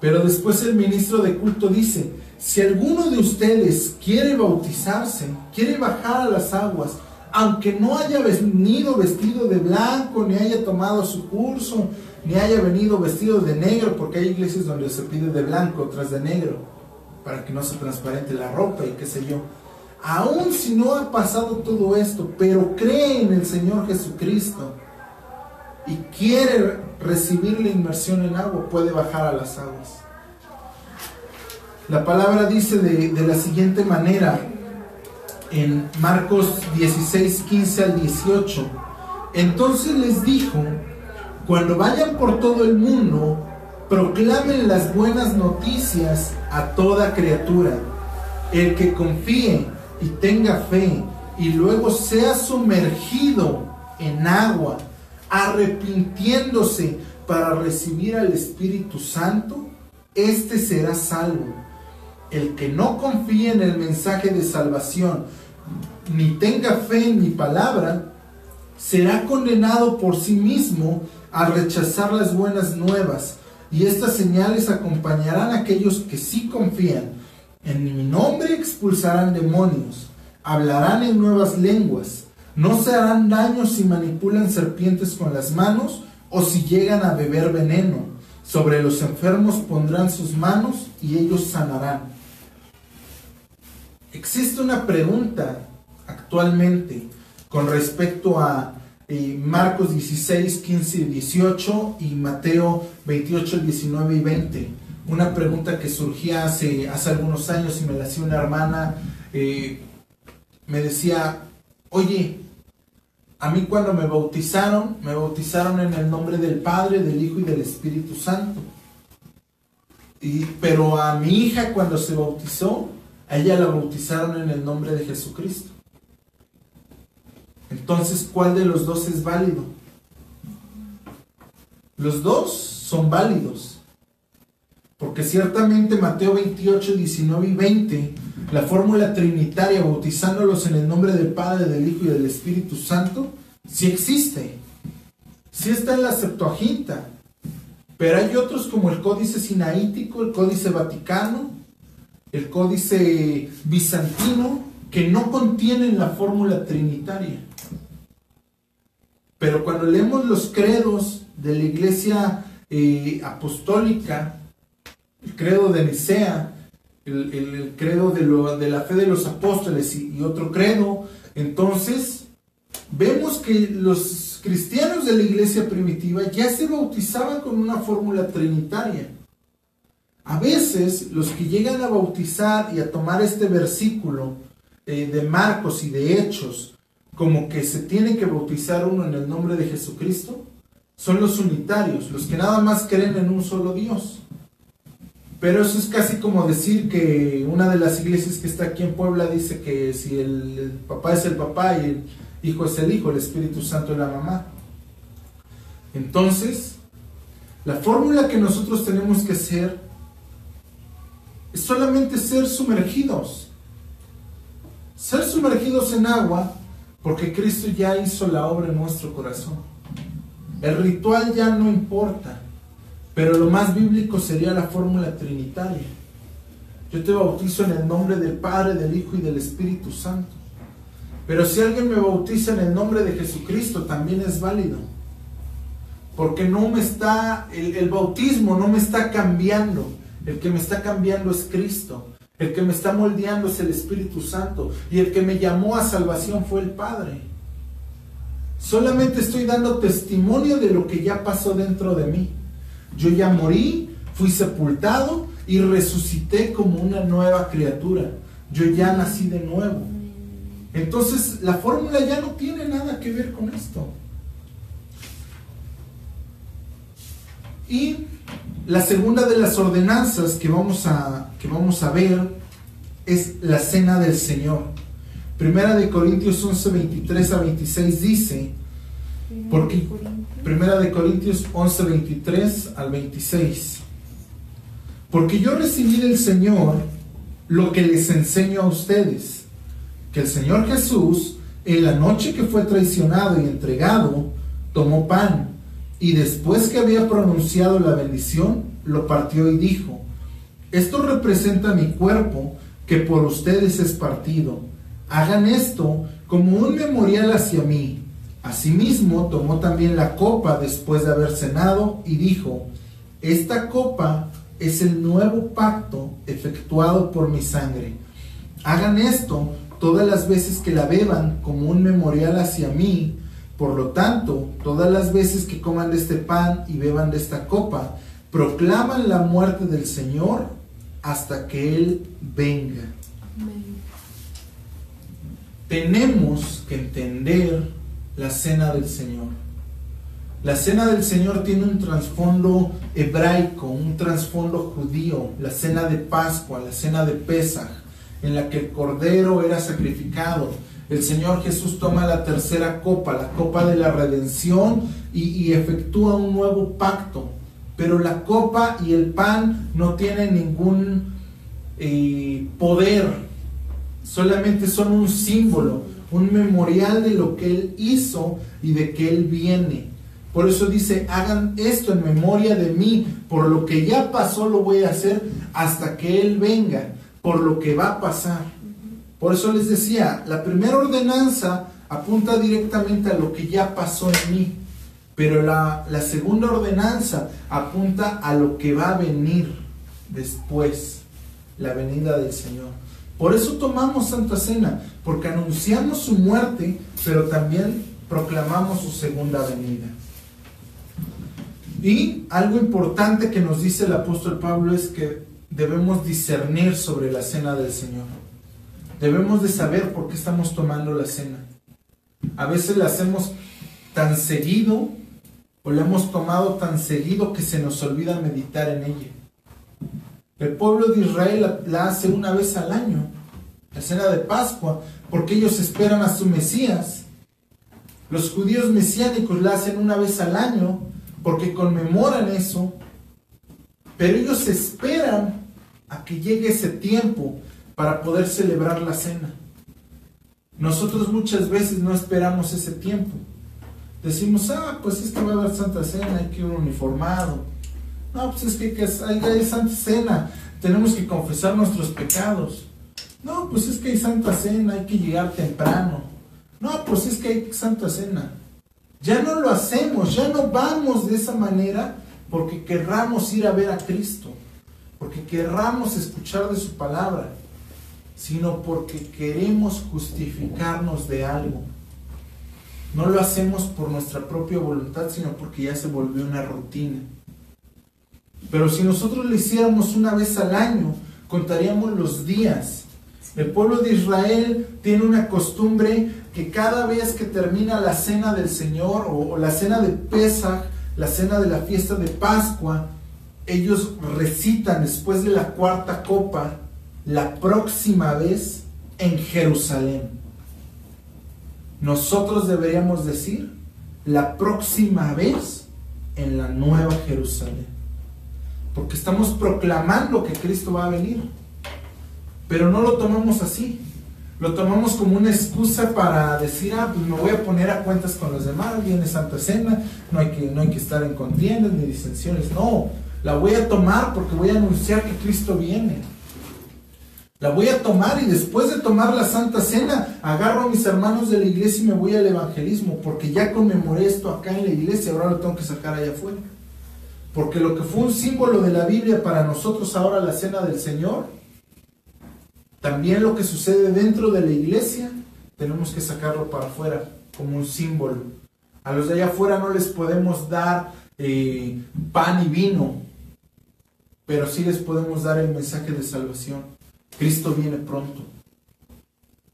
pero después el ministro de culto dice, si alguno de ustedes quiere bautizarse, quiere bajar a las aguas, aunque no haya venido vestido de blanco, ni haya tomado su curso, ni haya venido vestido de negro, porque hay iglesias donde se pide de blanco, otras de negro, para que no se transparente la ropa y qué sé yo. Aún si no ha pasado todo esto, pero cree en el Señor Jesucristo y quiere recibir la inmersión en agua, puede bajar a las aguas. La palabra dice de, de la siguiente manera, en Marcos 16, 15 al 18. Entonces les dijo, cuando vayan por todo el mundo, proclamen las buenas noticias a toda criatura. El que confíe y tenga fe y luego sea sumergido en agua, arrepintiéndose para recibir al Espíritu Santo, este será salvo. El que no confíe en el mensaje de salvación, ni tenga fe en mi palabra, será condenado por sí mismo a rechazar las buenas nuevas. Y estas señales acompañarán a aquellos que sí confían. En mi nombre expulsarán demonios, hablarán en nuevas lenguas, no se harán daño si manipulan serpientes con las manos o si llegan a beber veneno. Sobre los enfermos pondrán sus manos y ellos sanarán. Existe una pregunta actualmente con respecto a eh, Marcos 16, 15 y 18 y Mateo 28, 19 y 20. Una pregunta que surgía hace, hace algunos años y me la hacía una hermana, eh, me decía, oye, a mí cuando me bautizaron, me bautizaron en el nombre del Padre, del Hijo y del Espíritu Santo. Y, pero a mi hija cuando se bautizó, a ella la bautizaron en el nombre de Jesucristo. Entonces, ¿cuál de los dos es válido? Los dos son válidos. Porque ciertamente Mateo 28, 19 y 20, la fórmula trinitaria, bautizándolos en el nombre del Padre, del Hijo y del Espíritu Santo, sí existe. Sí está en la Septuaginta. Pero hay otros como el Códice Sinaítico, el Códice Vaticano, el Códice Bizantino, que no contienen la fórmula trinitaria. Pero cuando leemos los credos de la Iglesia eh, Apostólica, el credo de Nicea, el, credo de, la fe de los apóstoles y, otro credo, entonces vemos que los cristianos de la iglesia primitiva ya se bautizaban con una fórmula trinitaria. A veces los que llegan a bautizar y a tomar este versículo eh, de Marcos y de Hechos, como que se tiene que bautizar uno en el nombre de Jesucristo, son los unitarios, los que nada más creen en un solo Dios. Pero eso es casi como decir que una de las iglesias que está aquí en Puebla dice que si el, papá es el papá y el hijo es el hijo, el Espíritu Santo es la mamá. Entonces, la fórmula que nosotros tenemos que hacer es solamente ser sumergidos. Ser sumergidos en agua porque Cristo ya hizo la obra en nuestro corazón. El ritual ya no importa. Pero lo más bíblico sería la fórmula trinitaria. Yo te bautizo en el nombre del Padre, del Hijo y del Espíritu Santo. Pero si alguien me bautiza en el nombre de Jesucristo, también es válido. Porque no me está, el, el bautismo no me está cambiando. El que me está cambiando es Cristo. El que me está moldeando es el Espíritu Santo. Y el que me llamó a salvación fue el Padre. Solamente estoy dando testimonio de lo que ya pasó dentro de mí. Yo ya morí, fui sepultado y resucité como una nueva criatura. Yo ya nací de nuevo. Entonces la fórmula ya no tiene nada que ver con esto. Y la segunda de las ordenanzas que vamos a, que vamos a ver es la cena del Señor. Primera de Corintios 11, 23 a 26 dice, porque Primera de Corintios 11, 23 al 26. Porque yo recibí del Señor lo que les enseño a ustedes, que el Señor Jesús, en la noche que fue traicionado y entregado, tomó pan y después que había pronunciado la bendición, lo partió y dijo, esto representa mi cuerpo que por ustedes es partido. Hagan esto como un memorial hacia mí. Asimismo, tomó también la copa después de haber cenado y dijo, esta copa es el nuevo pacto efectuado por mi sangre. Hagan esto todas las veces que la beban como un memorial hacia mí. Por lo tanto, todas las veces que coman de este pan y beban de esta copa, proclaman la muerte del Señor hasta que Él venga. Tenemos que entender la cena del Señor. La cena del Señor tiene un trasfondo hebraico, un trasfondo judío, la cena de Pascua, la cena de Pesach, en la que el cordero era sacrificado. El Señor Jesús toma la tercera copa, la copa de la redención, y, efectúa un nuevo pacto. Pero la copa y el pan no tienen ningún eh, poder, solamente son un símbolo un memorial de lo que Él hizo y de que Él viene. Por eso dice, hagan esto en memoria de mí, por lo que ya pasó lo voy a hacer hasta que Él venga, por lo que va a pasar. Por eso les decía, la primera ordenanza apunta directamente a lo que ya pasó en mí, pero la, la segunda ordenanza apunta a lo que va a venir después, la venida del Señor. Por eso tomamos Santa Cena, porque anunciamos su muerte, pero también proclamamos su segunda venida. Y algo importante que nos dice el apóstol Pablo es que debemos discernir sobre la cena del Señor. Debemos de saber por qué estamos tomando la cena. A veces la hacemos tan seguido o la hemos tomado tan seguido que se nos olvida meditar en ella. El pueblo de Israel la, hace una vez al año, la cena de Pascua, porque ellos esperan a su Mesías. Los judíos mesiánicos la hacen una vez al año porque conmemoran eso, pero ellos esperan a que llegue ese tiempo para poder celebrar la cena. Nosotros muchas veces no esperamos ese tiempo. Decimos, ah, pues es que va a haber Santa Cena, hay que ir uniformado. No, pues es que, hay, hay Santa Cena, tenemos que confesar nuestros pecados. No, pues es que hay Santa Cena, hay que llegar temprano. No, pues es que hay Santa Cena. Ya no lo hacemos, ya no vamos de esa manera porque querramos ir a ver a Cristo, porque querramos escuchar de su palabra, sino porque queremos justificarnos de algo. No lo hacemos por nuestra propia voluntad, sino porque ya se volvió una rutina. Pero si nosotros lo hiciéramos una vez al año, contaríamos los días. El pueblo de Israel tiene una costumbre que cada vez que termina la cena del Señor o, la cena de Pesach, la cena de la fiesta de Pascua, ellos recitan después de la cuarta copa la próxima vez en Jerusalén. Nosotros deberíamos decir la próxima vez en la nueva Jerusalén. Porque estamos proclamando que Cristo va a venir. Pero no lo tomamos así. Lo tomamos como una excusa para decir, ah, pues me voy a poner a cuentas con los demás, viene Santa Cena, no hay que, no hay que estar en contiendas ni disensiones. No, la voy a tomar porque voy a anunciar que Cristo viene. La voy a tomar y después de tomar la Santa Cena, agarro a mis hermanos de la iglesia y me voy al evangelismo, porque ya conmemoré esto acá en la iglesia, ahora lo tengo que sacar allá afuera. Porque lo que fue un símbolo de la Biblia para nosotros ahora la Cena del Señor, también lo que sucede dentro de la iglesia, tenemos que sacarlo para afuera como un símbolo. A los de allá afuera no les podemos dar eh, pan y vino, pero sí les podemos dar el mensaje de salvación. Cristo viene pronto.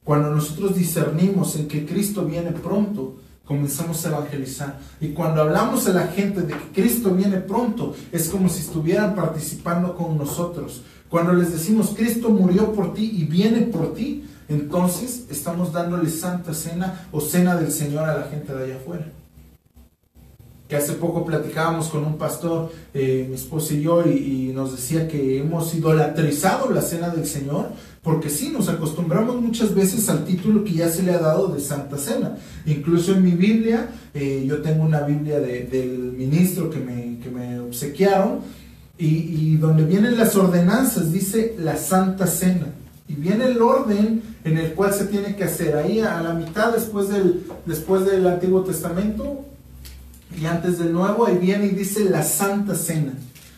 Cuando nosotros discernimos en que Cristo viene pronto, comenzamos a evangelizar. Y cuando hablamos a la gente de que Cristo viene pronto, es como si estuvieran participando con nosotros. Cuando les decimos Cristo murió por ti y viene por ti, entonces estamos dándole santa cena o cena del Señor a la gente de allá afuera que hace poco platicábamos con un pastor, eh, mi esposa y yo, y, nos decía que hemos idolatrizado la cena del Señor, porque sí, nos acostumbramos muchas veces al título que ya se le ha dado de Santa Cena. Incluso en mi Biblia, eh, yo tengo una Biblia del ministro que me, que me obsequiaron, y, y, donde vienen las ordenanzas, dice la Santa Cena. Y viene el orden en el cual se tiene que hacer. Ahí a la mitad después del, después del Antiguo Testamento, y antes del nuevo, ahí viene y dice la Santa Cena.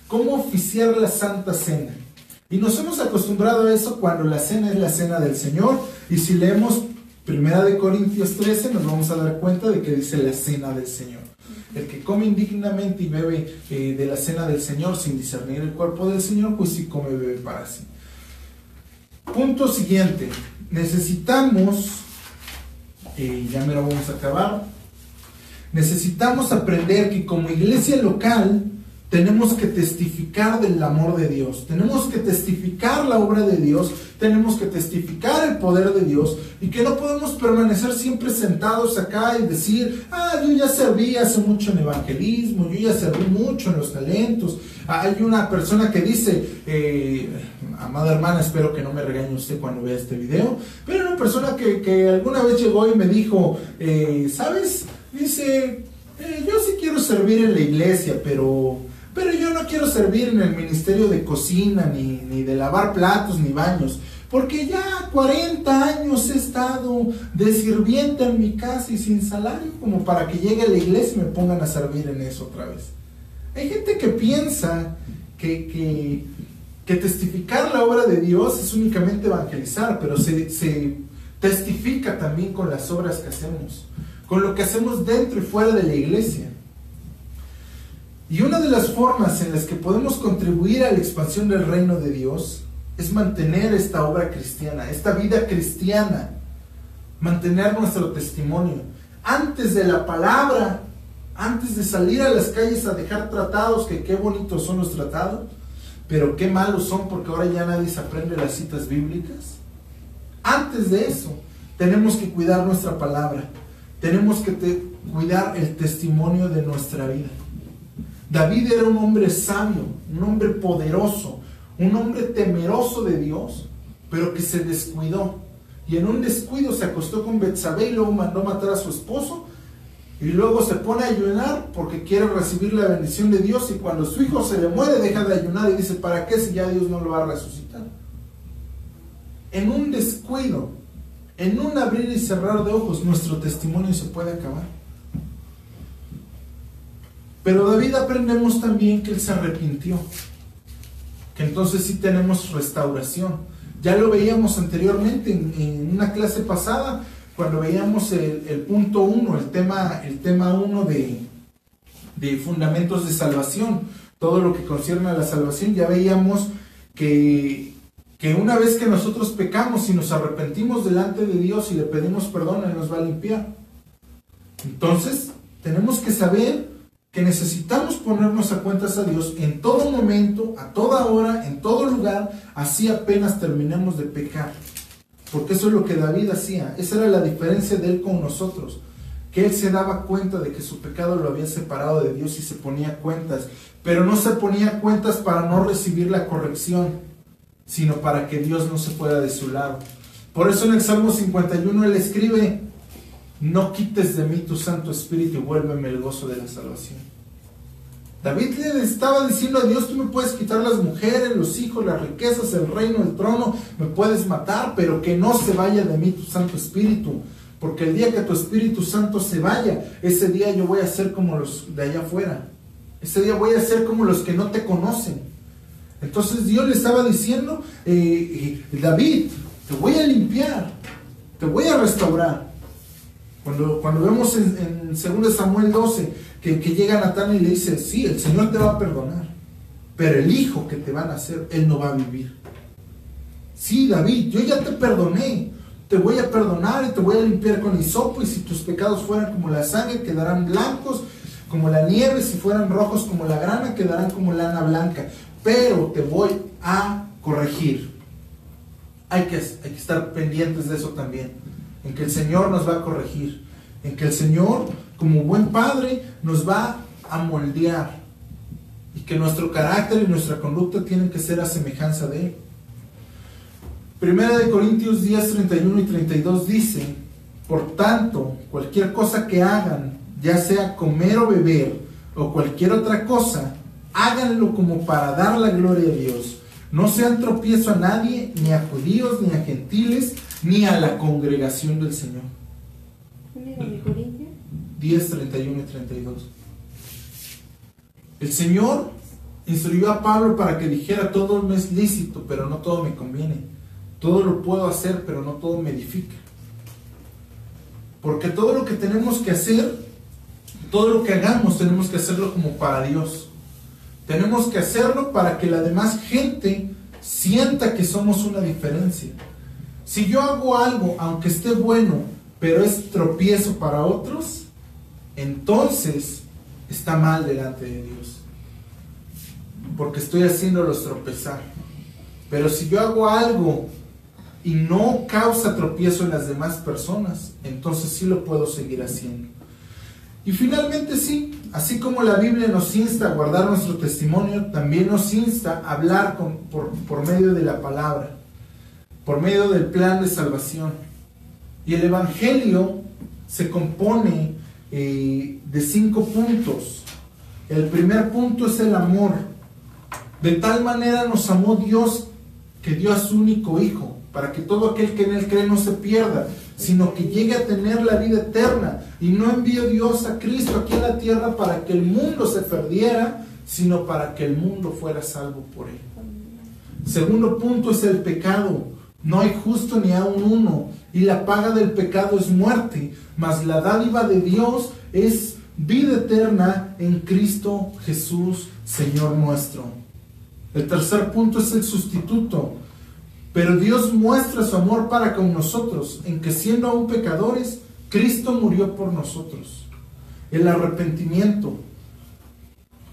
¿Cómo oficiar la Santa Cena? Y nos hemos acostumbrado a eso cuando la cena es la cena del Señor. Y si leemos Primera de Corintios 13, nos vamos a dar cuenta de que dice la cena del Señor. El que come indignamente y bebe eh, de la cena del Señor sin discernir el cuerpo del Señor, pues sí come y bebe para sí. Punto siguiente. Necesitamos, eh, ya me lo vamos a acabar, Necesitamos aprender que como iglesia local tenemos que testificar del amor de Dios, tenemos que testificar la obra de Dios, tenemos que testificar el poder de Dios y que no podemos permanecer siempre sentados acá y decir, ah, yo ya serví hace mucho en evangelismo, yo ya serví mucho en los talentos. Hay una persona que dice, eh, amada hermana, espero que no me regañe usted cuando vea este video, pero una persona que, alguna vez llegó y me dijo, eh, ¿sabes? Dice, eh, yo sí quiero servir en la iglesia, pero, pero yo no quiero servir en el ministerio de cocina, ni, ni de lavar platos, ni baños. Porque ya 40 años he estado de sirviente en mi casa y sin salario, como para que llegue a la iglesia y me pongan a servir en eso otra vez. Hay gente que piensa que, que, que testificar la obra de Dios es únicamente evangelizar, pero se, se testifica también con las obras que hacemos con lo que hacemos dentro y fuera de la iglesia. Y una de las formas en las que podemos contribuir a la expansión del reino de Dios es mantener esta obra cristiana, esta vida cristiana, mantener nuestro testimonio. Antes de la palabra, antes de salir a las calles a dejar tratados, que qué bonitos son los tratados, pero qué malos son porque ahora ya nadie se aprende las citas bíblicas. Antes de eso, tenemos que cuidar nuestra palabra. Tenemos que cuidar el testimonio de nuestra vida. David era un hombre sabio, un hombre poderoso, un hombre temeroso de Dios, pero que se descuidó. Y en un descuido se acostó con Betsabé y luego mandó matar a su esposo. Y luego se pone a ayunar porque quiere recibir la bendición de Dios. Y cuando su hijo se le muere, deja de ayunar y dice: ¿Para qué si ya Dios no lo va a resucitar? En un descuido, en un abrir y cerrar de ojos, nuestro testimonio se puede acabar. Pero David aprendemos también que él se arrepintió, que entonces sí tenemos restauración. Ya lo veíamos anteriormente en, una clase pasada, cuando veíamos el, punto uno, el tema, el tema uno de, de fundamentos de salvación, todo lo que concierne a la salvación, ya veíamos que, que una vez que nosotros pecamos y nos arrepentimos delante de Dios y le pedimos perdón, Él nos va a limpiar. Entonces, tenemos que saber que necesitamos ponernos a cuentas a Dios en todo momento, a toda hora, en todo lugar, así apenas terminemos de pecar. Porque eso es lo que David hacía. Esa era la diferencia de él con nosotros. Que él se daba cuenta de que su pecado lo había separado de Dios y se ponía cuentas. Pero no se ponía cuentas para no recibir la corrección, sino para que Dios no se fuera de su lado. Por eso en el Salmo 51 él escribe, no quites de mí tu Santo Espíritu y vuélveme el gozo de la salvación. David le estaba diciendo a Dios, tú me puedes quitar las mujeres, los hijos, las riquezas, el reino, el trono, me puedes matar, pero que no se vaya de mí tu Santo Espíritu. Porque el día que tu Espíritu Santo se vaya, ese día yo voy a ser como los de allá afuera. Ese día voy a ser como los que no te conocen. Entonces Dios le estaba diciendo, eh, eh, David, te voy a limpiar, te voy a restaurar. Cuando, cuando vemos en, en 2 Samuel 12 que, llega Natán y le dice, sí, el Señor te va a perdonar, pero el hijo que te van a hacer, él no va a vivir. Sí, David, yo ya te perdoné, te voy a perdonar y te voy a limpiar con hisopo y si tus pecados fueran como la sangre, quedarán blancos como la nieve, si fueran rojos como la grana, quedarán como lana blanca. Pero te voy a corregir. Hay que, estar pendientes de eso también en que el Señor nos va a corregir, en que el Señor, como buen Padre, nos va a moldear y que nuestro carácter y nuestra conducta tienen que ser a semejanza de Él. Primera de Corintios 10, 31 y 32 dice, por tanto, cualquier cosa que hagan, ya sea comer o beber o cualquier otra cosa, háganlo como para dar la gloria a Dios. No sean tropiezo a nadie, ni a judíos, ni a gentiles, ni a la congregación del Señor. 10, 31 y 32. El Señor instruyó a Pablo para que dijera, todo me es lícito, pero no todo me conviene. Todo lo puedo hacer, pero no todo me edifica. Porque todo lo que tenemos que hacer, todo lo que hagamos, tenemos que hacerlo como para Dios. Tenemos que hacerlo para que la demás gente sienta que somos una diferencia. Si yo hago algo, aunque esté bueno, pero es tropiezo para otros, entonces está mal delante de Dios. Porque estoy haciéndolos tropezar. Pero si yo hago algo y no causa tropiezo en las demás personas, entonces sí lo puedo seguir haciendo. Y finalmente sí, así como la Biblia nos insta a guardar nuestro testimonio, también nos insta a hablar por, medio de la palabra por medio del plan de salvación. Y el Evangelio se compone eh, de cinco puntos. El primer punto es el amor. De tal manera nos amó Dios que dio a su único Hijo, para que todo aquel que en Él cree no se pierda, sino que llegue a tener la vida eterna. Y no envió Dios a Cristo aquí en la tierra para que el mundo se perdiera, sino para que el mundo fuera salvo por Él. Segundo punto es el pecado. No hay justo ni aun uno, y la paga del pecado es muerte, mas la dádiva de Dios es vida eterna en Cristo Jesús, Señor nuestro. El tercer punto es el sustituto. Pero Dios muestra su amor para con nosotros, en que siendo aún pecadores, Cristo murió por nosotros. El arrepentimiento.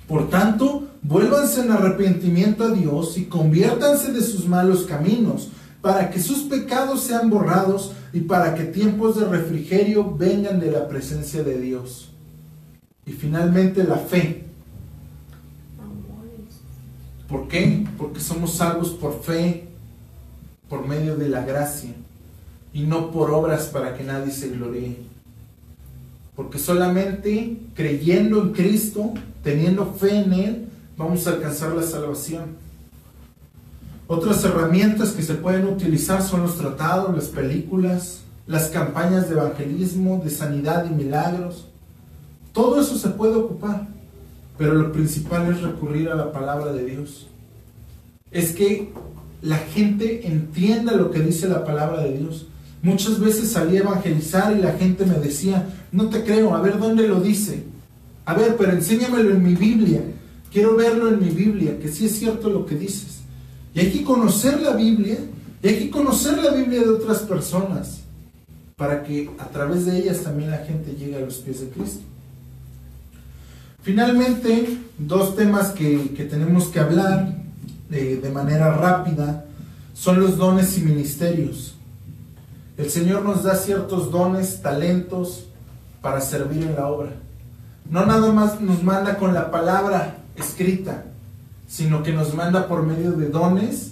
Por tanto, vuélvanse en arrepentimiento a Dios y conviértanse de sus malos caminos para que sus pecados sean borrados y para que tiempos de refrigerio vengan de la presencia de Dios. Y finalmente la fe. ¿Por qué? Porque somos salvos por fe. Por medio de la gracia y no por obras para que nadie se gloríe. Porque solamente creyendo en Cristo, teniendo fe en Él, vamos a alcanzar la salvación. Otras herramientas que se pueden utilizar son los tratados, las películas, las campañas de evangelismo, de sanidad y milagros. Todo eso se puede ocupar, pero lo principal es recurrir a la palabra de Dios. Es que la gente entienda lo que dice la palabra de Dios. Muchas veces salí a evangelizar y la gente me decía, no te creo, a ver dónde lo dice. A ver, pero enséñamelo en mi Biblia. Quiero verlo en mi Biblia, que sí es cierto lo que dices. Y hay que conocer la Biblia, y hay que conocer la Biblia de otras personas, para que a través de ellas también la gente llegue a los pies de Cristo. Finalmente, dos temas que, tenemos que hablar de, manera rápida son los dones y ministerios. El Señor nos da ciertos dones, talentos para servir en la obra. No nada más nos manda con la palabra escrita, sino que nos manda por medio de dones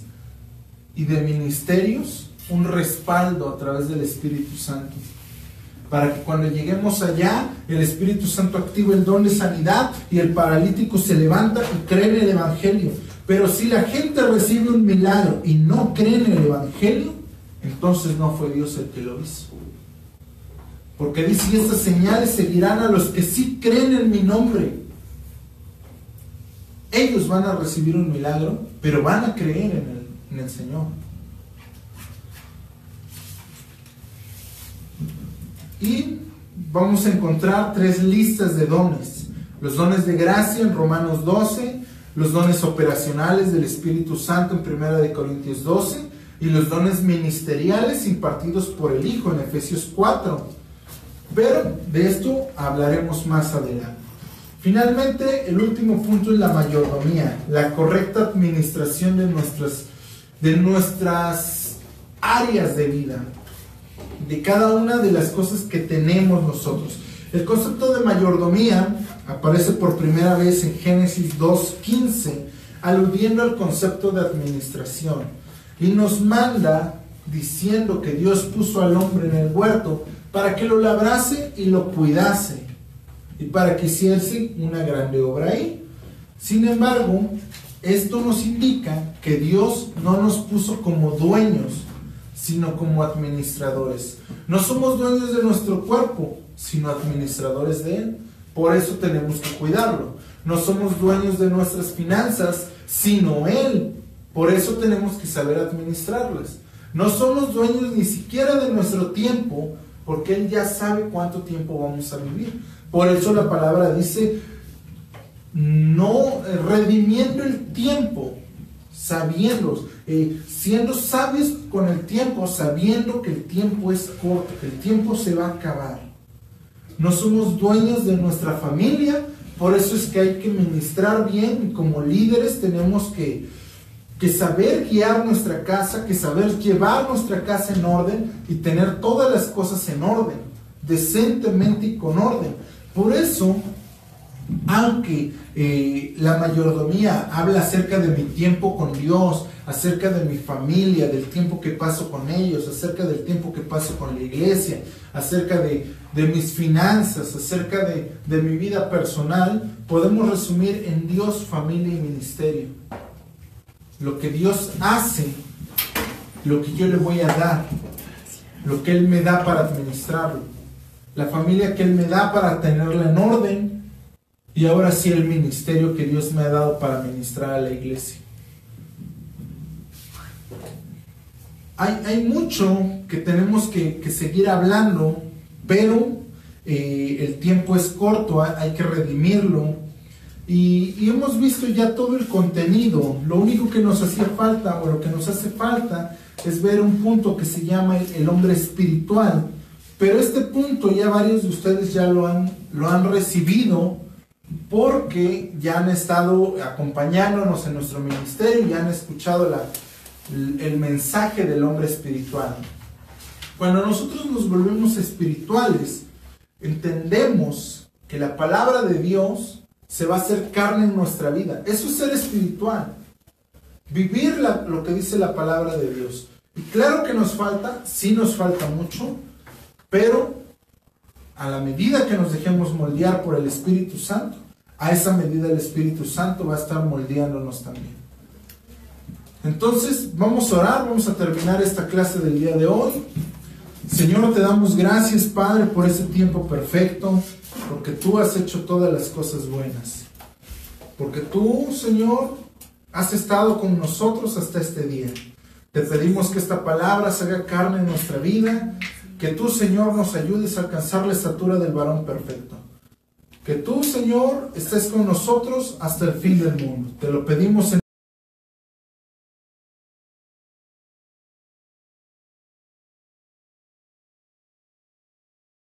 y de ministerios un respaldo a través del Espíritu Santo. Para que cuando lleguemos allá, el Espíritu Santo active el don de sanidad y el paralítico se levanta y cree en el Evangelio. Pero si la gente recibe un milagro y no cree en el Evangelio, entonces no fue Dios el que lo hizo. Porque dice, y estas señales seguirán a los que sí creen en mi nombre. Ellos van a recibir un milagro, pero van a creer en el, en el Señor. Y vamos a encontrar tres listas de dones. Los dones de gracia en Romanos 12, los dones operacionales del Espíritu Santo en 1 de Corintios 12 y los dones ministeriales impartidos por el Hijo en Efesios 4. Pero de esto hablaremos más adelante. Finalmente, el último punto es la mayordomía, la correcta administración de nuestras, de nuestras áreas de vida, de cada una de las cosas que tenemos nosotros. El concepto de mayordomía aparece por primera vez en Génesis 2.15, aludiendo al concepto de administración y nos manda diciendo que Dios puso al hombre en el huerto para que lo labrase y lo cuidase y para que hiciese una grande obra ahí. Sin embargo, esto nos indica que Dios no nos puso como dueños, sino como administradores. No somos dueños de nuestro cuerpo, sino administradores de él. Por eso tenemos que cuidarlo. No somos dueños de nuestras finanzas, sino Él por eso tenemos que saber administrarlas. No somos dueños ni siquiera de nuestro tiempo, porque Él ya sabe cuánto tiempo vamos a vivir. Por eso la palabra dice, no eh, redimiendo el tiempo, sabiendo, eh, siendo sabios con el tiempo, sabiendo que el tiempo es corto, que el tiempo se va a acabar. No somos dueños de nuestra familia, por eso es que hay que ministrar bien como líderes tenemos que que saber guiar nuestra casa, que saber llevar nuestra casa en orden y tener todas las cosas en orden, decentemente y con orden. Por eso, aunque eh, la mayordomía habla acerca de mi tiempo con Dios, acerca de mi familia, del tiempo que paso con ellos, acerca del tiempo que paso con la iglesia, acerca de, mis finanzas, acerca de, mi vida personal, podemos resumir en Dios, familia y ministerio lo que Dios hace, lo que yo le voy a dar, lo que Él me da para administrarlo, la familia que Él me da para tenerla en orden y ahora sí el ministerio que Dios me ha dado para ministrar a la iglesia. Hay, mucho que tenemos que, seguir hablando, pero eh, el tiempo es corto, hay que redimirlo y, hemos visto ya todo el contenido. Lo único que nos hacía falta o lo que nos hace falta es ver un punto que se llama el, hombre espiritual. Pero este punto ya varios de ustedes ya lo han, lo han recibido porque ya han estado acompañándonos en nuestro ministerio y han escuchado la, el mensaje del hombre espiritual. Cuando nosotros nos volvemos espirituales, entendemos que la palabra de Dios se va a hacer carne en nuestra vida. Eso es ser espiritual. Vivir lo que dice la palabra de Dios. Y claro que nos falta, sí nos falta mucho, pero a la medida que nos dejemos moldear por el Espíritu Santo, a esa medida el Espíritu Santo va a estar moldeándonos también. Entonces, vamos a orar, vamos a terminar esta clase del día de hoy. Señor, te damos gracias, Padre, por ese tiempo perfecto, porque tú has hecho todas las cosas buenas. Porque tú, Señor, has estado con nosotros hasta este día. Te pedimos que esta palabra se haga carne en nuestra vida, que tú, Señor, nos ayudes a alcanzar la estatura del varón perfecto. Que tú, Señor, estés con nosotros hasta el fin del mundo. Te lo pedimos en